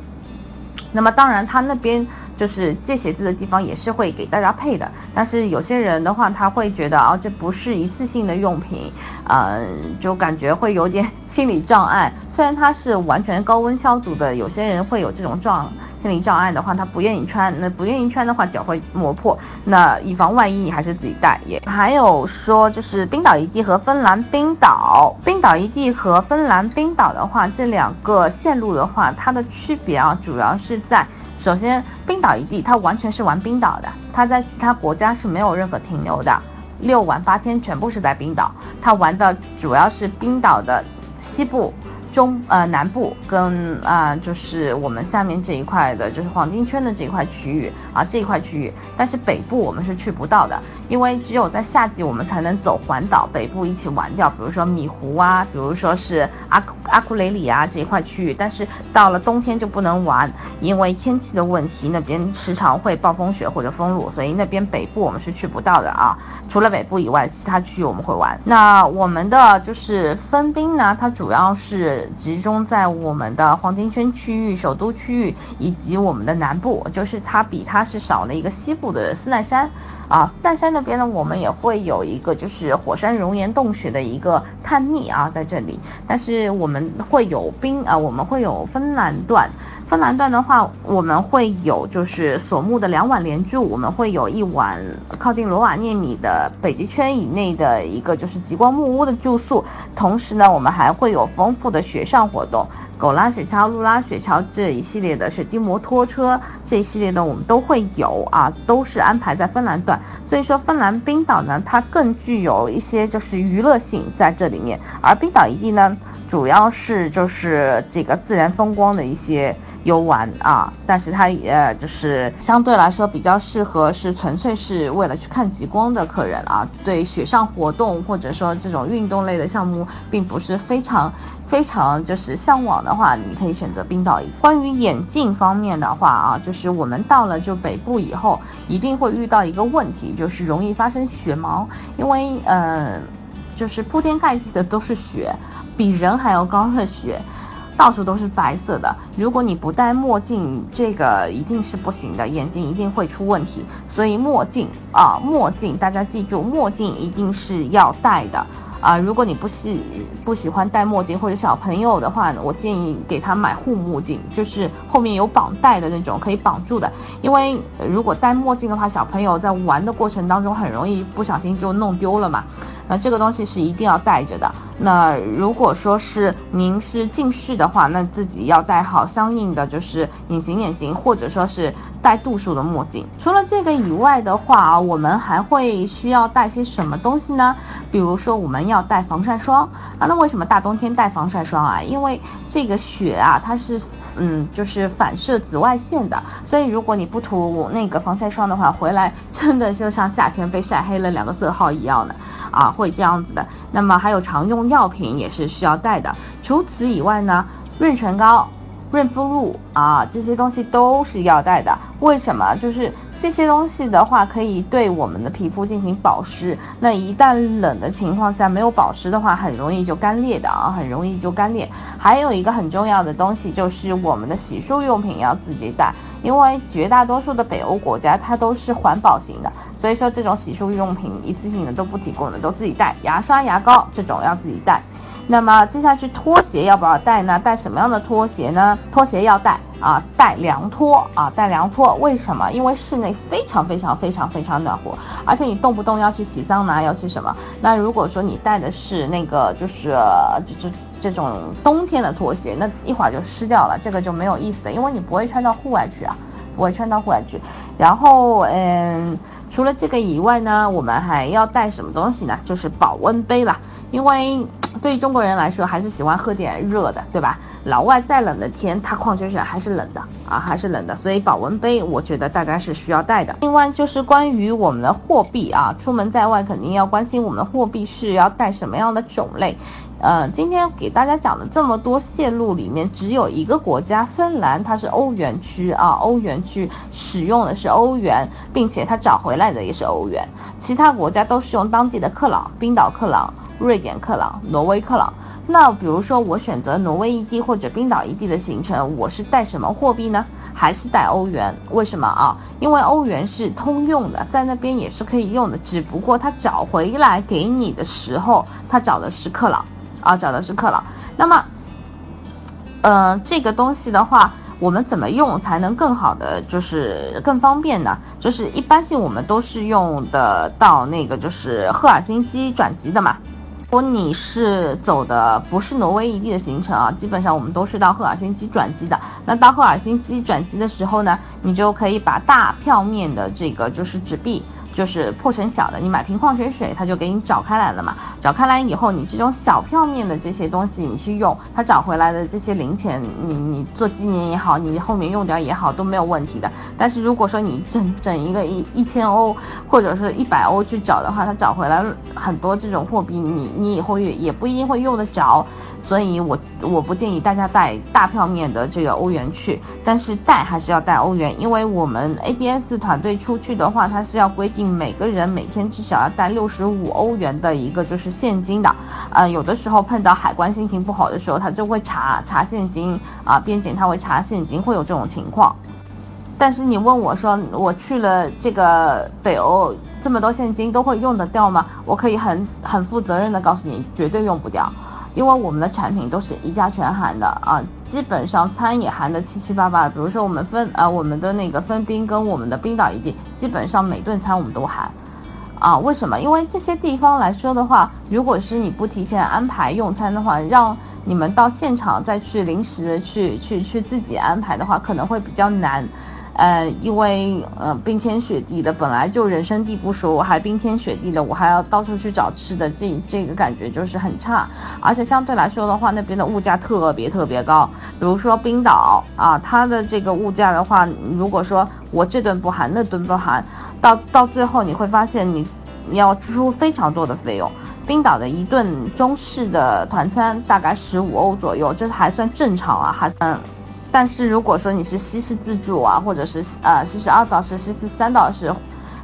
那么当然，他那边就是借鞋子的地方也是会给大家配的，但是有些人的话，他会觉得啊，这不是一次性的用品，呃，就感觉会有点 心理障碍。虽然它是完全高温消毒的，有些人会有这种状。心理障碍的话，他不愿意穿，那不愿意穿的话，脚会磨破。那以防万一，你还是自己带。也还有说，就是冰岛一地和芬兰冰岛，冰岛一地和芬兰冰岛的话，这两个线路的话，它的区别啊，主要是在，首先冰岛一地它完全是玩冰岛的，它在其他国家是没有任何停留的，六玩八天全部是在冰岛，它玩的主要是冰岛的西部。中呃南部跟啊就是我们下面这一块的，就是黄金圈的这一块区域啊这一块区域，但是北部我们是去不到的，因为只有在夏季我们才能走环岛北部一起玩掉，比如说米湖啊，比如说是阿阿库雷里啊这一块区域，但是到了冬天就不能玩，因为天气的问题，那边时常会暴风雪或者封路，所以那边北部我们是去不到的啊。除了北部以外，其他区域我们会玩。那我们的就是分冰呢，它主要是。集中在我们的黄金圈区域、首都区域以及我们的南部，就是它比它是少了一个西部的斯奈山。啊，斯奈山那边呢，我们也会有一个就是火山熔岩洞穴的一个探秘啊，在这里。但是我们会有冰啊，我们会有芬兰段。芬兰段的话，我们会有就是索木的两晚连住，我们会有一晚靠近罗瓦涅米的北极圈以内的一个就是极光木屋的住宿。同时呢，我们还会有丰富的雪上活动，狗拉雪橇、鹿拉雪橇这一系列的雪地摩托车这一系列的我们都会有啊，都是安排在芬兰段。所以说，芬兰冰岛呢，它更具有一些就是娱乐性在这里面，而冰岛一地呢，主要是就是这个自然风光的一些游玩啊，但是它呃就是相对来说比较适合是纯粹是为了去看极光的客人啊，对雪上活动或者说这种运动类的项目并不是非常非常就是向往的话，你可以选择冰岛。关于眼镜方面的话啊，就是我们到了就北部以后，一定会遇到一个问题，就是容易发生雪盲，因为呃。就是铺天盖地的都是雪，比人还要高的雪，到处都是白色的。如果你不戴墨镜，这个一定是不行的，眼睛一定会出问题。所以墨镜啊，墨镜大家记住，墨镜一定是要戴的。啊，如果你不喜不喜欢戴墨镜或者小朋友的话呢，我建议给他买护目镜，就是后面有绑带的那种，可以绑住的。因为如果戴墨镜的话，小朋友在玩的过程当中很容易不小心就弄丢了嘛。那这个东西是一定要带着的。那如果说是您是近视的话，那自己要戴好相应的就是隐形眼镜，或者说是带度数的墨镜。除了这个以外的话啊，我们还会需要带些什么东西呢？比如说我们。要要带防晒霜啊？那为什么大冬天带防晒霜啊？因为这个雪啊，它是嗯，就是反射紫外线的，所以如果你不涂那个防晒霜的话，回来 真的就像夏天被晒黑了两个色号一样的啊，会这样子的。那么还有常用药品也是需要带的。除此以外呢，润唇膏、润肤露啊，这些东西都是要带的。为什么？就是。这些东西的话，可以对我们的皮肤进行保湿。那一旦冷的情况下没有保湿的话，很容易就干裂的啊，很容易就干裂。还有一个很重要的东西就是我们的洗漱用品要自己带，因为绝大多数的北欧国家它都是环保型的，所以说这种洗漱用品一次性的都不提供的，都自己带。牙刷、牙膏这种要自己带。那么接下去拖鞋要不要带呢？带什么样的拖鞋呢？拖鞋要带啊，带凉拖啊，带凉拖。为什么？因为室内非常非常非常非常暖和，而且你动不动要去洗桑拿，要去什么？那如果说你带的是那个就是这这这种冬天的拖鞋，那一会儿就湿掉了，这个就没有意思的，因为你不会穿到户外去啊，不会穿到户外去。然后嗯。除了这个以外呢，我们还要带什么东西呢？就是保温杯了，因为对于中国人来说，还是喜欢喝点热的，对吧？老外再冷的天，它矿泉水还是冷的啊，还是冷的，所以保温杯我觉得大家是需要带的。另外就是关于我们的货币啊，出门在外肯定要关心我们的货币是要带什么样的种类。呃，今天给大家讲的这么多线路里面，只有一个国家芬兰，它是欧元区啊，欧元区使用的是欧元，并且它找回来的也是欧元，其他国家都是用当地的克朗，冰岛克朗、瑞典克朗、挪威克朗。那比如说我选择挪威一地或者冰岛一地的行程，我是带什么货币呢？还是带欧元？为什么啊？因为欧元是通用的，在那边也是可以用的，只不过它找回来给你的时候，它找的是克朗。啊，找的是克朗。那么，呃，这个东西的话，我们怎么用才能更好的，就是更方便呢？就是一般性我们都是用的到那个就是赫尔辛基转机的嘛。如果你是走的不是挪威一地的行程啊，基本上我们都是到赫尔辛基转机的。那到赫尔辛基转机的时候呢，你就可以把大票面的这个就是纸币。就是破成小的，你买瓶矿泉水，它就给你找开来了嘛。找开来以后，你这种小票面的这些东西，你去用，它找回来的这些零钱，你你做纪念也好，你后面用掉也好，都没有问题的。但是如果说你整整一个一一千欧或者是一百欧去找的话，它找回来很多这种货币，你你以后也也不一定会用得着。所以，我我不建议大家带大票面的这个欧元去，但是带还是要带欧元，因为我们 ADS 团队出去的话，它是要规定每个人每天至少要带六十五欧元的一个就是现金的，呃，有的时候碰到海关心情不好的时候，他就会查查现金啊，边检他会查现金，会有这种情况。但是你问我说，我去了这个北欧，这么多现金都会用得掉吗？我可以很很负责任的告诉你，绝对用不掉。因为我们的产品都是一价全含的啊，基本上餐也含的七七八八。比如说我们分啊，我们的那个分冰跟我们的冰岛一地，基本上每顿餐我们都含，啊，为什么？因为这些地方来说的话，如果是你不提前安排用餐的话，让你们到现场再去临时的去去去自己安排的话，可能会比较难。呃，因为呃冰天雪地的，本来就人生地不熟，我还冰天雪地的，我还要到处去找吃的，这这个感觉就是很差。而且相对来说的话，那边的物价特别特别高。比如说冰岛啊，它的这个物价的话，如果说我这顿不含那顿不含，到到最后你会发现你你要支出非常多的费用。冰岛的一顿中式的团餐大概十五欧左右，这还算正常啊，还算。但是如果说你是西式自助啊，或者是呃西式二道式、西式三道式，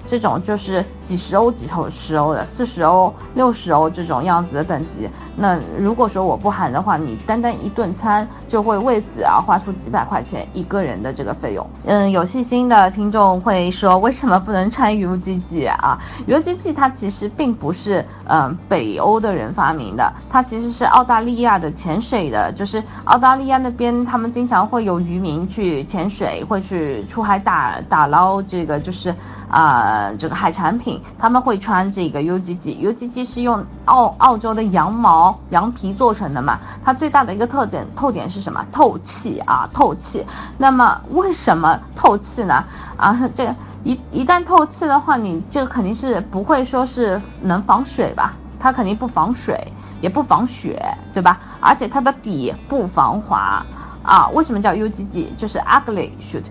这种就是。几十欧、几十欧的，四十欧、六十欧这种样子的等级。那如果说我不含的话，你单单一顿餐就会为此啊花出几百块钱一个人的这个费用。嗯，有细心的听众会说，为什么不能穿 UGG 啊？UGG 它其实并不是嗯北欧的人发明的，它其实是澳大利亚的潜水的，就是澳大利亚那边他们经常会有渔民去潜水，会去出海打打捞这个就是啊这个海产品。他们会穿这个 UGG，UGG 是用澳澳洲的羊毛羊皮做成的嘛？它最大的一个特点透点是什么？透气啊，透气。那么为什么透气呢？啊，这个一一旦透气的话，你这个肯定是不会说是能防水吧？它肯定不防水，也不防雪，对吧？而且它的底不防滑啊。为什么叫 UGG？就是 ugly shoot。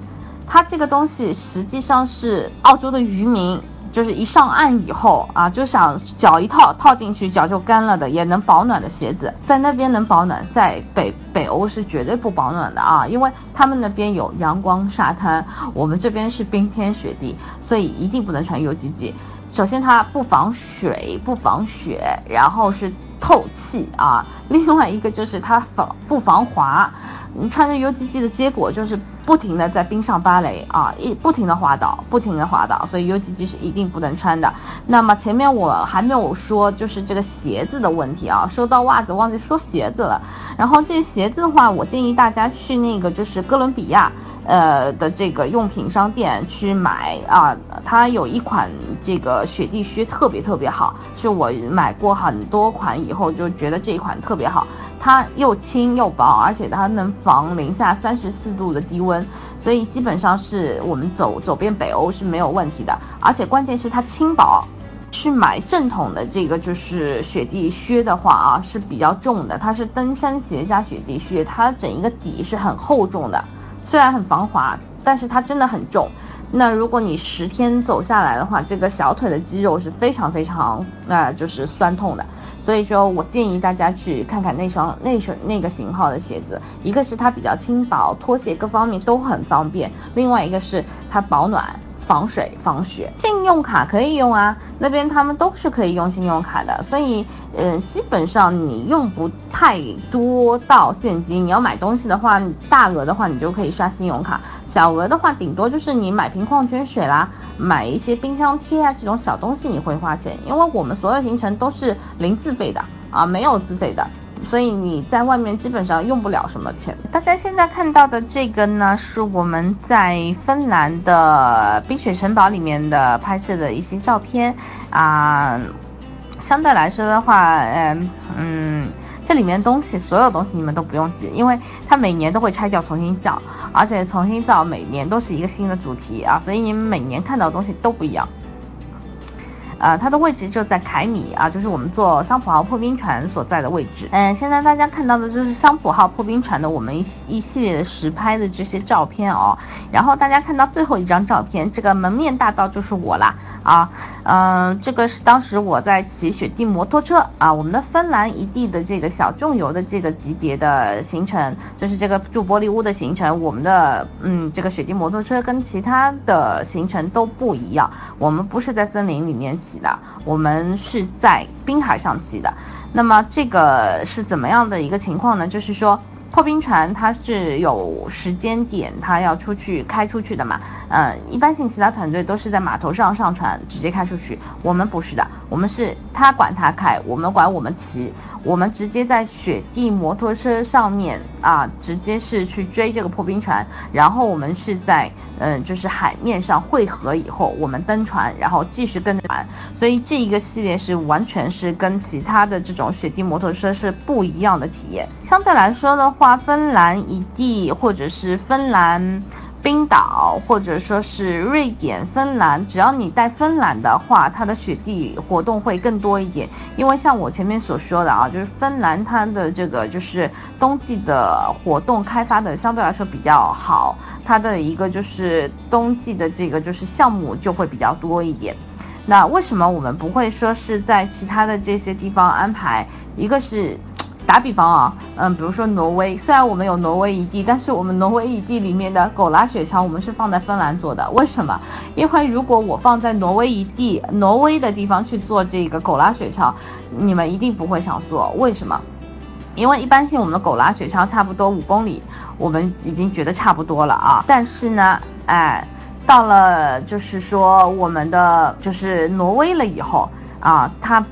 它这个东西实际上是澳洲的渔民。就是一上岸以后啊，就想脚一套套进去，脚就干了的，也能保暖的鞋子，在那边能保暖，在北北欧是绝对不保暖的啊，因为他们那边有阳光沙滩，我们这边是冰天雪地，所以一定不能穿 UGG。首先它不防水，不防雪，然后是透气啊，另外一个就是它防不防滑。你穿着 UGG 的结果就是不停的在冰上芭蕾啊，一不停的滑倒，不停的滑倒，所以 UGG 是一定不能穿的。那么前面我还没有说，就是这个鞋子的问题啊，说到袜子忘记说鞋子了。然后这些鞋子的话，我建议大家去那个就是哥伦比亚，呃的这个用品商店去买啊，它有一款这个雪地靴特别特别好，是我买过很多款以后就觉得这一款特别好，它又轻又薄，而且它能。防零下三十四度的低温，所以基本上是我们走走遍北欧是没有问题的。而且关键是它轻薄，去买正统的这个就是雪地靴的话啊是比较重的，它是登山鞋加雪地靴，它整一个底是很厚重的，虽然很防滑，但是它真的很重。那如果你十天走下来的话，这个小腿的肌肉是非常非常那就是酸痛的。所以说我建议大家去看看那双那双那个型号的鞋子，一个是它比较轻薄，拖鞋各方面都很方便；另外一个是它保暖。防水防雪，信用卡可以用啊，那边他们都是可以用信用卡的，所以，嗯，基本上你用不太多到现金。你要买东西的话，大额的话你就可以刷信用卡，小额的话顶多就是你买瓶矿泉水啦，买一些冰箱贴啊这种小东西你会花钱，因为我们所有行程都是零自费的啊，没有自费的。所以你在外面基本上用不了什么钱。大家现在看到的这个呢，是我们在芬兰的冰雪城堡里面的拍摄的一些照片啊。相对来说的话，嗯嗯，这里面东西所有东西你们都不用记，因为它每年都会拆掉重新造，而且重新造每年都是一个新的主题啊，所以你们每年看到的东西都不一样。呃，它的位置就在凯米啊，就是我们坐桑普号破冰船所在的位置。嗯，现在大家看到的就是桑普号破冰船的我们一一系列的实拍的这些照片哦。然后大家看到最后一张照片，这个门面大道就是我啦啊，嗯，这个是当时我在骑雪地摩托车啊，我们的芬兰一地的这个小众游的这个级别的行程，就是这个住玻璃屋的行程，我们的嗯这个雪地摩托车跟其他的行程都不一样，我们不是在森林里面骑。的，我们是在滨海上骑的，那么这个是怎么样的一个情况呢？就是说。破冰船它是有时间点，它要出去开出去的嘛？嗯，一般性其他团队都是在码头上上船，直接开出去。我们不是的，我们是他管他开，我们管我们骑。我们直接在雪地摩托车上面啊，直接是去追这个破冰船。然后我们是在嗯，就是海面上汇合以后，我们登船，然后继续跟着船。所以这一个系列是完全是跟其他的这种雪地摩托车是不一样的体验。相对来说的。芬兰一地或者是芬兰冰岛或者说是瑞典、芬兰，只要你带芬兰的话，它的雪地活动会更多一点。因为像我前面所说的啊，就是芬兰它的这个就是冬季的活动开发的相对来说比较好，它的一个就是冬季的这个就是项目就会比较多一点。那为什么我们不会说是在其他的这些地方安排？一个是。打比方啊，嗯，比如说挪威，虽然我们有挪威一地，但是我们挪威一地里面的狗拉雪橇，我们是放在芬兰做的。为什么？因为如果我放在挪威一地，挪威的地方去做这个狗拉雪橇，你们一定不会想做。为什么？因为一般性我们的狗拉雪橇差不多五公里，我们已经觉得差不多了啊。但是呢，哎，到了就是说我们的就是挪威了以后啊，它。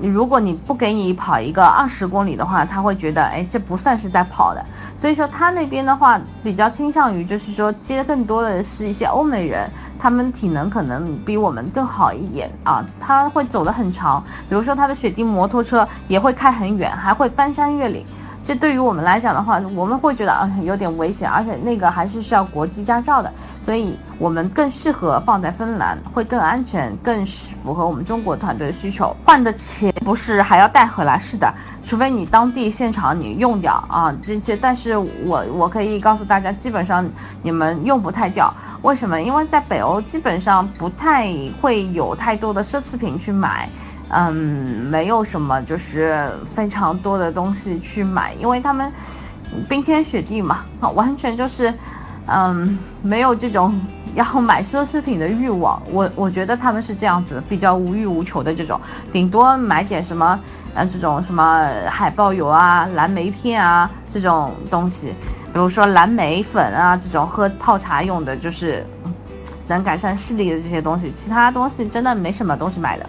如果你不给你跑一个二十公里的话，他会觉得，哎，这不算是在跑的。所以说他那边的话比较倾向于，就是说接更多的是一些欧美人，他们体能可能比我们更好一点啊。他会走得很长，比如说他的雪地摩托车也会开很远，还会翻山越岭。这对于我们来讲的话，我们会觉得啊有点危险，而且那个还是需要国际驾照的，所以我们更适合放在芬兰，会更安全，更符合我们中国团队的需求。换的钱不是还要带回来？是的，除非你当地现场你用掉啊，这些。但是我我可以告诉大家，基本上你们用不太掉。为什么？因为在北欧基本上不太会有太多的奢侈品去买。嗯，没有什么，就是非常多的东西去买，因为他们冰天雪地嘛，完全就是，嗯，没有这种要买奢侈品的欲望。我我觉得他们是这样子，比较无欲无求的这种，顶多买点什么，呃，这种什么海豹油啊、蓝莓片啊这种东西，比如说蓝莓粉啊这种喝泡茶用的，就是能改善视力的这些东西，其他东西真的没什么东西买的。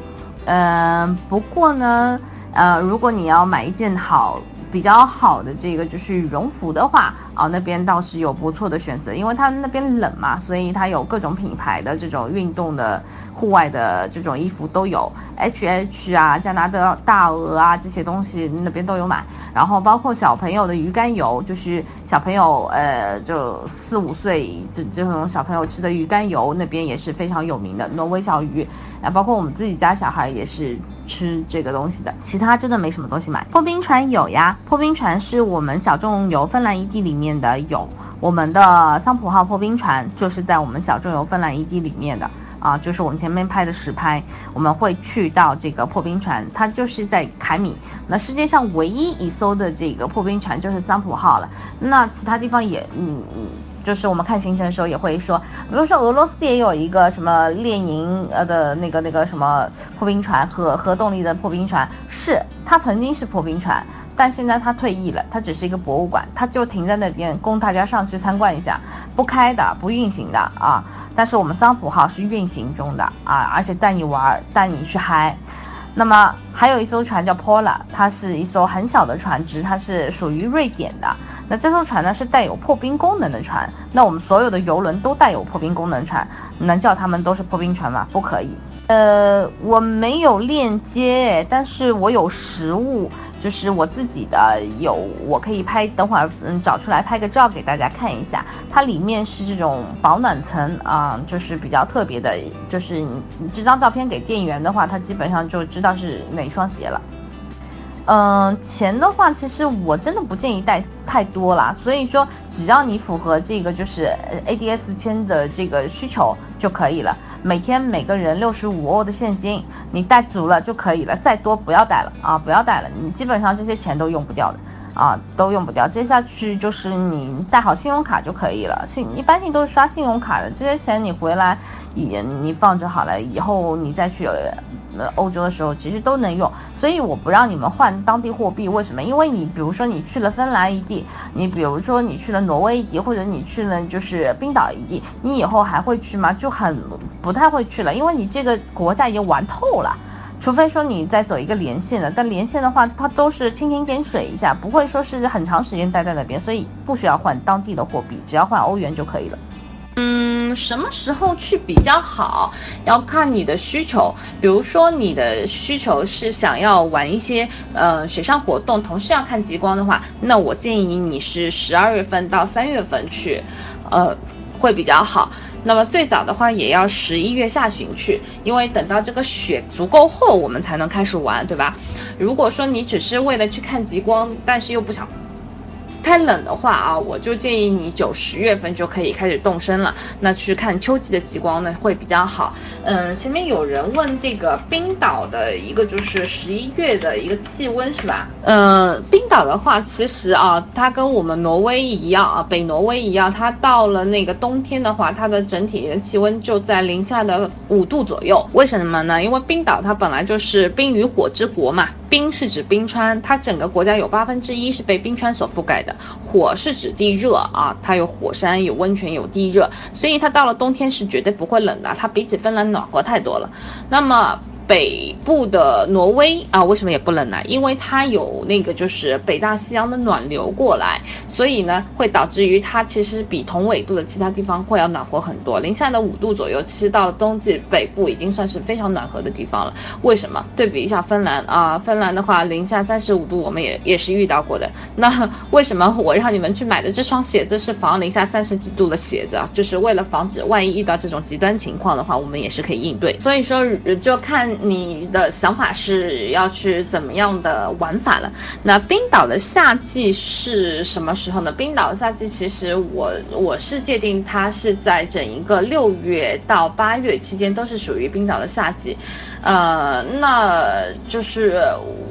嗯，不过呢，呃，如果你要买一件好、比较好的这个就是羽绒服的话，啊，那边倒是有不错的选择，因为它那边冷嘛，所以它有各种品牌的这种运动的。户外的这种衣服都有，H H 啊，加拿大大鹅啊这些东西那边都有买，然后包括小朋友的鱼肝油，就是小朋友呃就四五岁这这种小朋友吃的鱼肝油，那边也是非常有名的挪威小鱼，啊，包括我们自己家小孩也是吃这个东西的，其他真的没什么东西买。破冰船有呀，破冰船是我们小众游芬兰一地里面的有，我们的桑普号破冰船就是在我们小众游芬兰一地里面的。啊，就是我们前面拍的实拍，我们会去到这个破冰船，它就是在凯米。那世界上唯一一艘的这个破冰船就是桑普号了。那其他地方也，嗯嗯，就是我们看行程的时候也会说，比如说俄罗斯也有一个什么列宁呃的那个那个什么破冰船，核核动力的破冰船，是它曾经是破冰船。但现在它退役了，它只是一个博物馆，它就停在那边供大家上去参观一下，不开的，不运行的啊。但是我们桑普号是运行中的啊，而且带你玩，带你去嗨。那么还有一艘船叫 Pola，它是一艘很小的船只，它是属于瑞典的。那这艘船呢是带有破冰功能的船。那我们所有的游轮都带有破冰功能船，能叫它们都是破冰船吗？不可以。呃，我没有链接，但是我有实物。就是我自己的有，我可以拍，等会儿嗯找出来拍个照给大家看一下。它里面是这种保暖层啊，就是比较特别的，就是你你这张照片给店员的话，他基本上就知道是哪双鞋了。嗯，钱的话，其实我真的不建议带太多啦。所以说，只要你符合这个就是 ADS 签的这个需求就可以了。每天每个人六十五欧的现金，你带足了就可以了，再多不要带了啊，不要带了，你基本上这些钱都用不掉的。啊，都用不掉。接下去就是你带好信用卡就可以了。信一般性都是刷信用卡的，这些钱你回来也你放着好了，以后你再去呃欧洲的时候其实都能用。所以我不让你们换当地货币，为什么？因为你比如说你去了芬兰一地，你比如说你去了挪威一地，或者你去了就是冰岛一地，你以后还会去吗？就很不太会去了，因为你这个国家已经玩透了。除非说你再走一个连线的，但连线的话，它都是蜻蜓点水一下，不会说是很长时间待在那边，所以不需要换当地的货币，只要换欧元就可以了。嗯，什么时候去比较好？要看你的需求。比如说你的需求是想要玩一些呃水上活动，同时要看极光的话，那我建议你是十二月份到三月份去，呃。会比较好。那么最早的话也要十一月下旬去，因为等到这个雪足够厚，我们才能开始玩，对吧？如果说你只是为了去看极光，但是又不想。太冷的话啊，我就建议你九十月份就可以开始动身了。那去看秋季的极光呢，会比较好。嗯，前面有人问这个冰岛的一个就是十一月的一个气温是吧？嗯，冰岛的话，其实啊，它跟我们挪威一样啊，北挪威一样，它到了那个冬天的话，它的整体的气温就在零下的五度左右。为什么呢？因为冰岛它本来就是冰与火之国嘛，冰是指冰川，它整个国家有八分之一是被冰川所覆盖的。火是指地热啊，它有火山、有温泉、有地热，所以它到了冬天是绝对不会冷的，它比起芬兰暖和太多了。那么。北部的挪威啊，为什么也不冷呢？因为它有那个就是北大西洋的暖流过来，所以呢会导致于它其实比同纬度的其他地方会要暖和很多，零下的五度左右。其实到了冬季，北部已经算是非常暖和的地方了。为什么？对比一下芬兰啊，芬兰的话零下三十五度，我们也也是遇到过的。那为什么我让你们去买的这双鞋子是防零下三十几度的鞋子啊？就是为了防止万一遇到这种极端情况的话，我们也是可以应对。所以说就看。你的想法是要去怎么样的玩法了？那冰岛的夏季是什么时候呢？冰岛的夏季其实我我是界定它是在整一个六月到八月期间都是属于冰岛的夏季，呃，那就是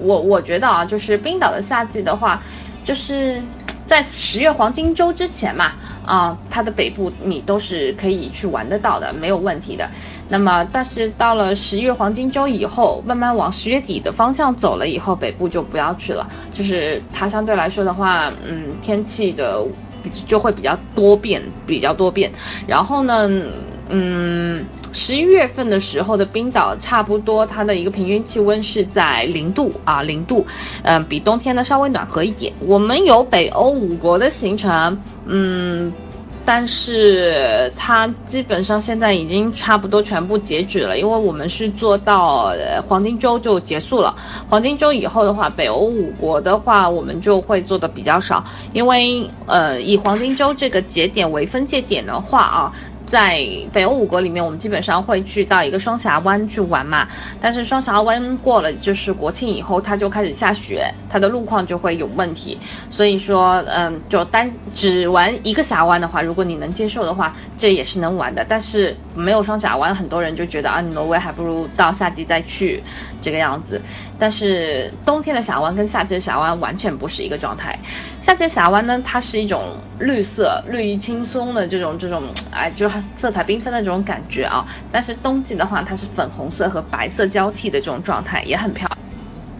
我我觉得啊，就是冰岛的夏季的话，就是。在十月黄金周之前嘛，啊，它的北部你都是可以去玩得到的，没有问题的。那么，但是到了十月黄金周以后，慢慢往十月底的方向走了以后，北部就不要去了。就是它相对来说的话，嗯，天气的就会比较多变，比较多变。然后呢，嗯。十一月份的时候的冰岛，差不多它的一个平均气温是在零度啊，零度，嗯，比冬天呢稍微暖和一点。我们有北欧五国的行程，嗯，但是它基本上现在已经差不多全部截止了，因为我们是做到黄金周就结束了。黄金周以后的话，北欧五国的话，我们就会做的比较少，因为呃，以黄金周这个节点为分界点的话啊。在北欧五国里面，我们基本上会去到一个双峡湾去玩嘛。但是双峡湾过了就是国庆以后，它就开始下雪，它的路况就会有问题。所以说，嗯，就单只玩一个峡湾的话，如果你能接受的话，这也是能玩的。但是没有双峡湾，很多人就觉得啊，挪威还不如到夏季再去这个样子。但是冬天的峡湾跟夏季的峡湾完全不是一个状态。夏季峡湾呢，它是一种绿色、绿意轻松的这种这种，哎，就色彩缤纷的这种感觉啊。但是冬季的话，它是粉红色和白色交替的这种状态，也很漂亮。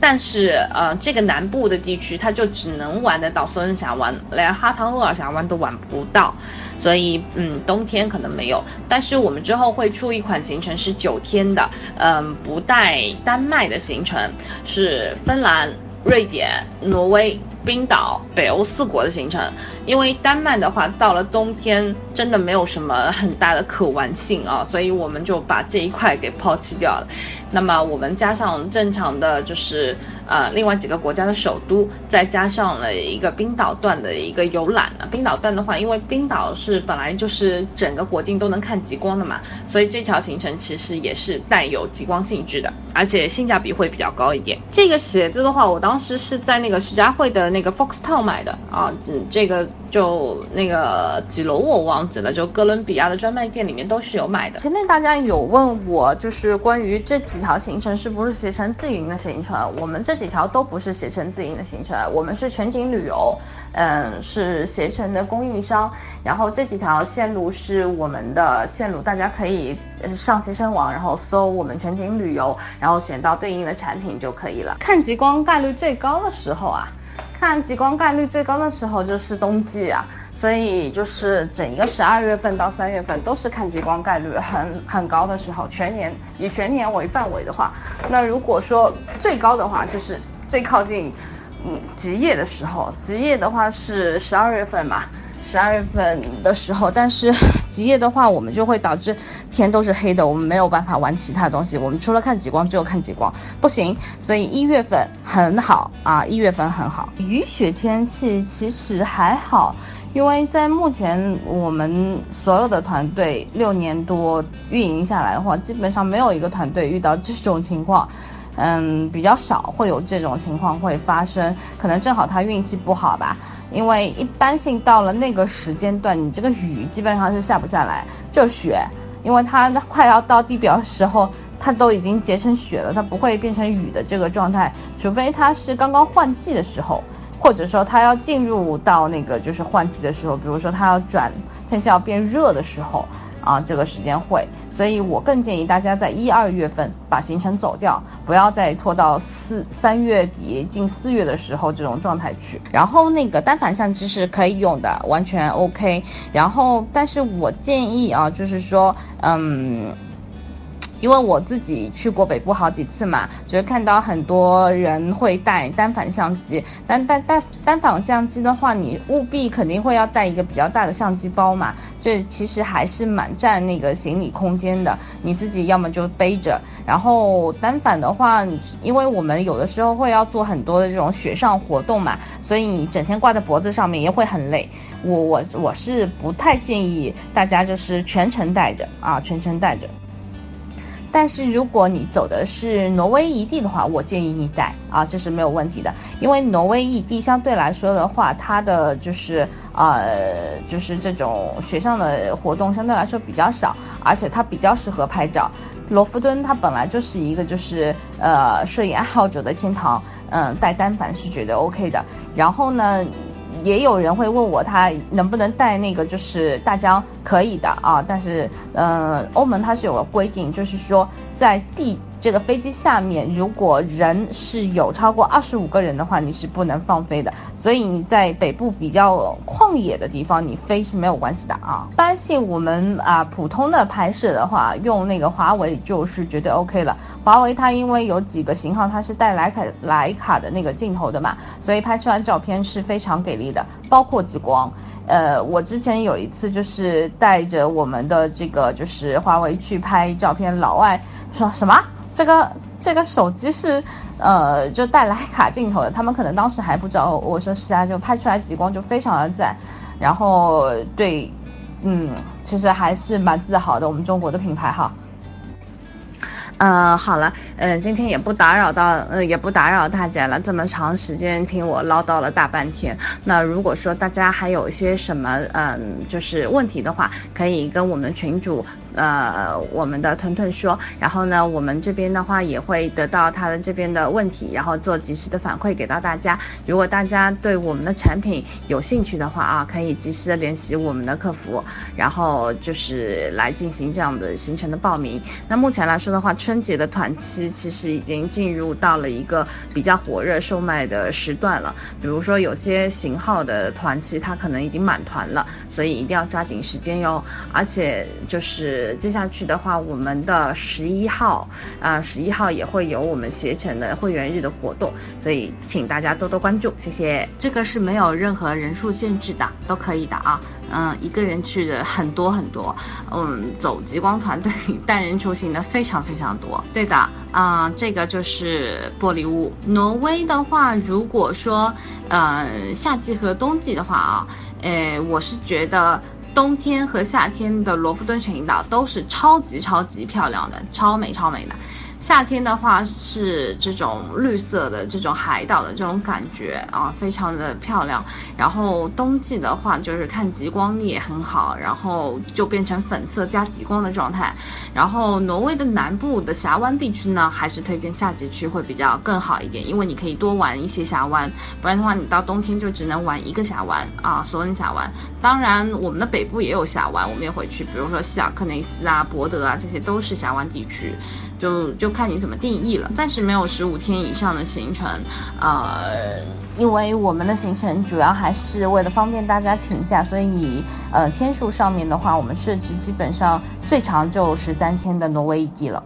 但是呃，这个南部的地区，它就只能玩得到索恩峡湾，连哈汤厄尔峡湾都玩不到。所以嗯，冬天可能没有。但是我们之后会出一款行程是九天的，嗯，不带丹麦的行程，是芬兰。瑞典、挪威、冰岛、北欧四国的行程，因为丹麦的话，到了冬天真的没有什么很大的可玩性啊，所以我们就把这一块给抛弃掉了。那么我们加上正常的就是呃另外几个国家的首都，再加上了一个冰岛段的一个游览啊。冰岛段的话，因为冰岛是本来就是整个国境都能看极光的嘛，所以这条行程其实也是带有极光性质的，而且性价比会比较高一点。这个鞋子的话，我当时是在那个徐家汇的那个 Fox Town 买的啊，嗯，这个就那个几楼我忘记了，就哥伦比亚的专卖店里面都是有买的。前面大家有问我，就是关于这几。条行程是不是携程自营的行程？我们这几条都不是携程自营的行程，我们是全景旅游，嗯，是携程的供应商。然后这几条线路是我们的线路，大家可以上携程网，然后搜我们全景旅游，然后选到对应的产品就可以了。看极光概率最高的时候啊。看极光概率最高的时候就是冬季啊，所以就是整一个十二月份到三月份都是看极光概率很很高的时候。全年以全年为范围的话，那如果说最高的话，就是最靠近嗯极夜的时候。极夜的话是十二月份嘛。十二月份的时候，但是极夜的话，我们就会导致天都是黑的，我们没有办法玩其他东西，我们除了看极光，只有看极光，不行。所以一月份很好啊，一月份很好。雨雪天气其实还好，因为在目前我们所有的团队六年多运营下来的话，基本上没有一个团队遇到这种情况。嗯，比较少会有这种情况会发生，可能正好他运气不好吧。因为一般性到了那个时间段，你这个雨基本上是下不下来，就雪，因为它快要到地表的时候，它都已经结成雪了，它不会变成雨的这个状态，除非它是刚刚换季的时候，或者说它要进入到那个就是换季的时候，比如说它要转天气要变热的时候。啊，这个时间会，所以我更建议大家在一二月份把行程走掉，不要再拖到四三月底近四月的时候这种状态去。然后那个单反相机是可以用的，完全 OK。然后，但是我建议啊，就是说，嗯。因为我自己去过北部好几次嘛，就是看到很多人会带单反相机，单单单单反相机的话，你务必肯定会要带一个比较大的相机包嘛，这其实还是蛮占那个行李空间的。你自己要么就背着，然后单反的话，因为我们有的时候会要做很多的这种雪上活动嘛，所以你整天挂在脖子上面也会很累。我我我是不太建议大家就是全程带着啊，全程带着。但是如果你走的是挪威异地的话，我建议你带啊，这是没有问题的。因为挪威异地相对来说的话，它的就是呃，就是这种雪上的活动相对来说比较少，而且它比较适合拍照。罗弗敦它本来就是一个就是呃摄影爱好者的天堂，嗯，带单反是绝对 OK 的。然后呢？也有人会问我，他能不能带那个，就是大疆可以的啊，但是，嗯，欧盟它是有个规定，就是说在地。这个飞机下面，如果人是有超过二十五个人的话，你是不能放飞的。所以你在北部比较旷野的地方，你飞是没有关系的啊。一般性我们啊普通的拍摄的话，用那个华为就是绝对 OK 了。华为它因为有几个型号它是带徕卡徕卡的那个镜头的嘛，所以拍出来照片是非常给力的，包括极光。呃，我之前有一次就是带着我们的这个就是华为去拍照片，老外说什么？这个这个手机是，呃，就带徕卡镜头的，他们可能当时还不知道。我说是啊，就拍出来极光就非常的赞。然后对，嗯，其实还是蛮自豪的，我们中国的品牌哈。呃，好了，嗯，今天也不打扰到，呃，也不打扰大家了。这么长时间听我唠叨了大半天，那如果说大家还有一些什么，嗯，就是问题的话，可以跟我们群主，呃，我们的屯屯说。然后呢，我们这边的话也会得到他的这边的问题，然后做及时的反馈给到大家。如果大家对我们的产品有兴趣的话啊，可以及时的联系我们的客服，然后就是来进行这样的行程的报名。那目前来说的话，春节的团期其实已经进入到了一个比较火热售卖的时段了。比如说有些型号的团期，它可能已经满团了，所以一定要抓紧时间哟。而且就是接下去的话，我们的十一号啊，十一号也会有我们携程的会员日的活动，所以请大家多多关注，谢谢。这个是没有任何人数限制的，都可以的啊。嗯，一个人去的很多很多，嗯，走极光团队 单人出行的非常非常。多对的啊，这个就是玻璃屋。挪威的话，如果说嗯夏季和冬季的话啊，诶，我是觉得冬天和夏天的罗弗敦群岛都是超级超级漂亮的，超美超美的。夏天的话是这种绿色的这种海岛的这种感觉啊，非常的漂亮。然后冬季的话就是看极光也很好，然后就变成粉色加极光的状态。然后挪威的南部的峡湾地区呢，还是推荐夏季去会比较更好一点，因为你可以多玩一些峡湾。不然的话，你到冬天就只能玩一个峡湾啊，索恩峡湾。当然，我们的北部也有峡湾，我们也会去，比如说西尔克内斯啊、博德啊，这些都是峡湾地区，就就。看你怎么定义了，暂时没有十五天以上的行程，呃，因为我们的行程主要还是为了方便大家请假，所以呃天数上面的话，我们设置基本上最长就十三天的挪威一地了。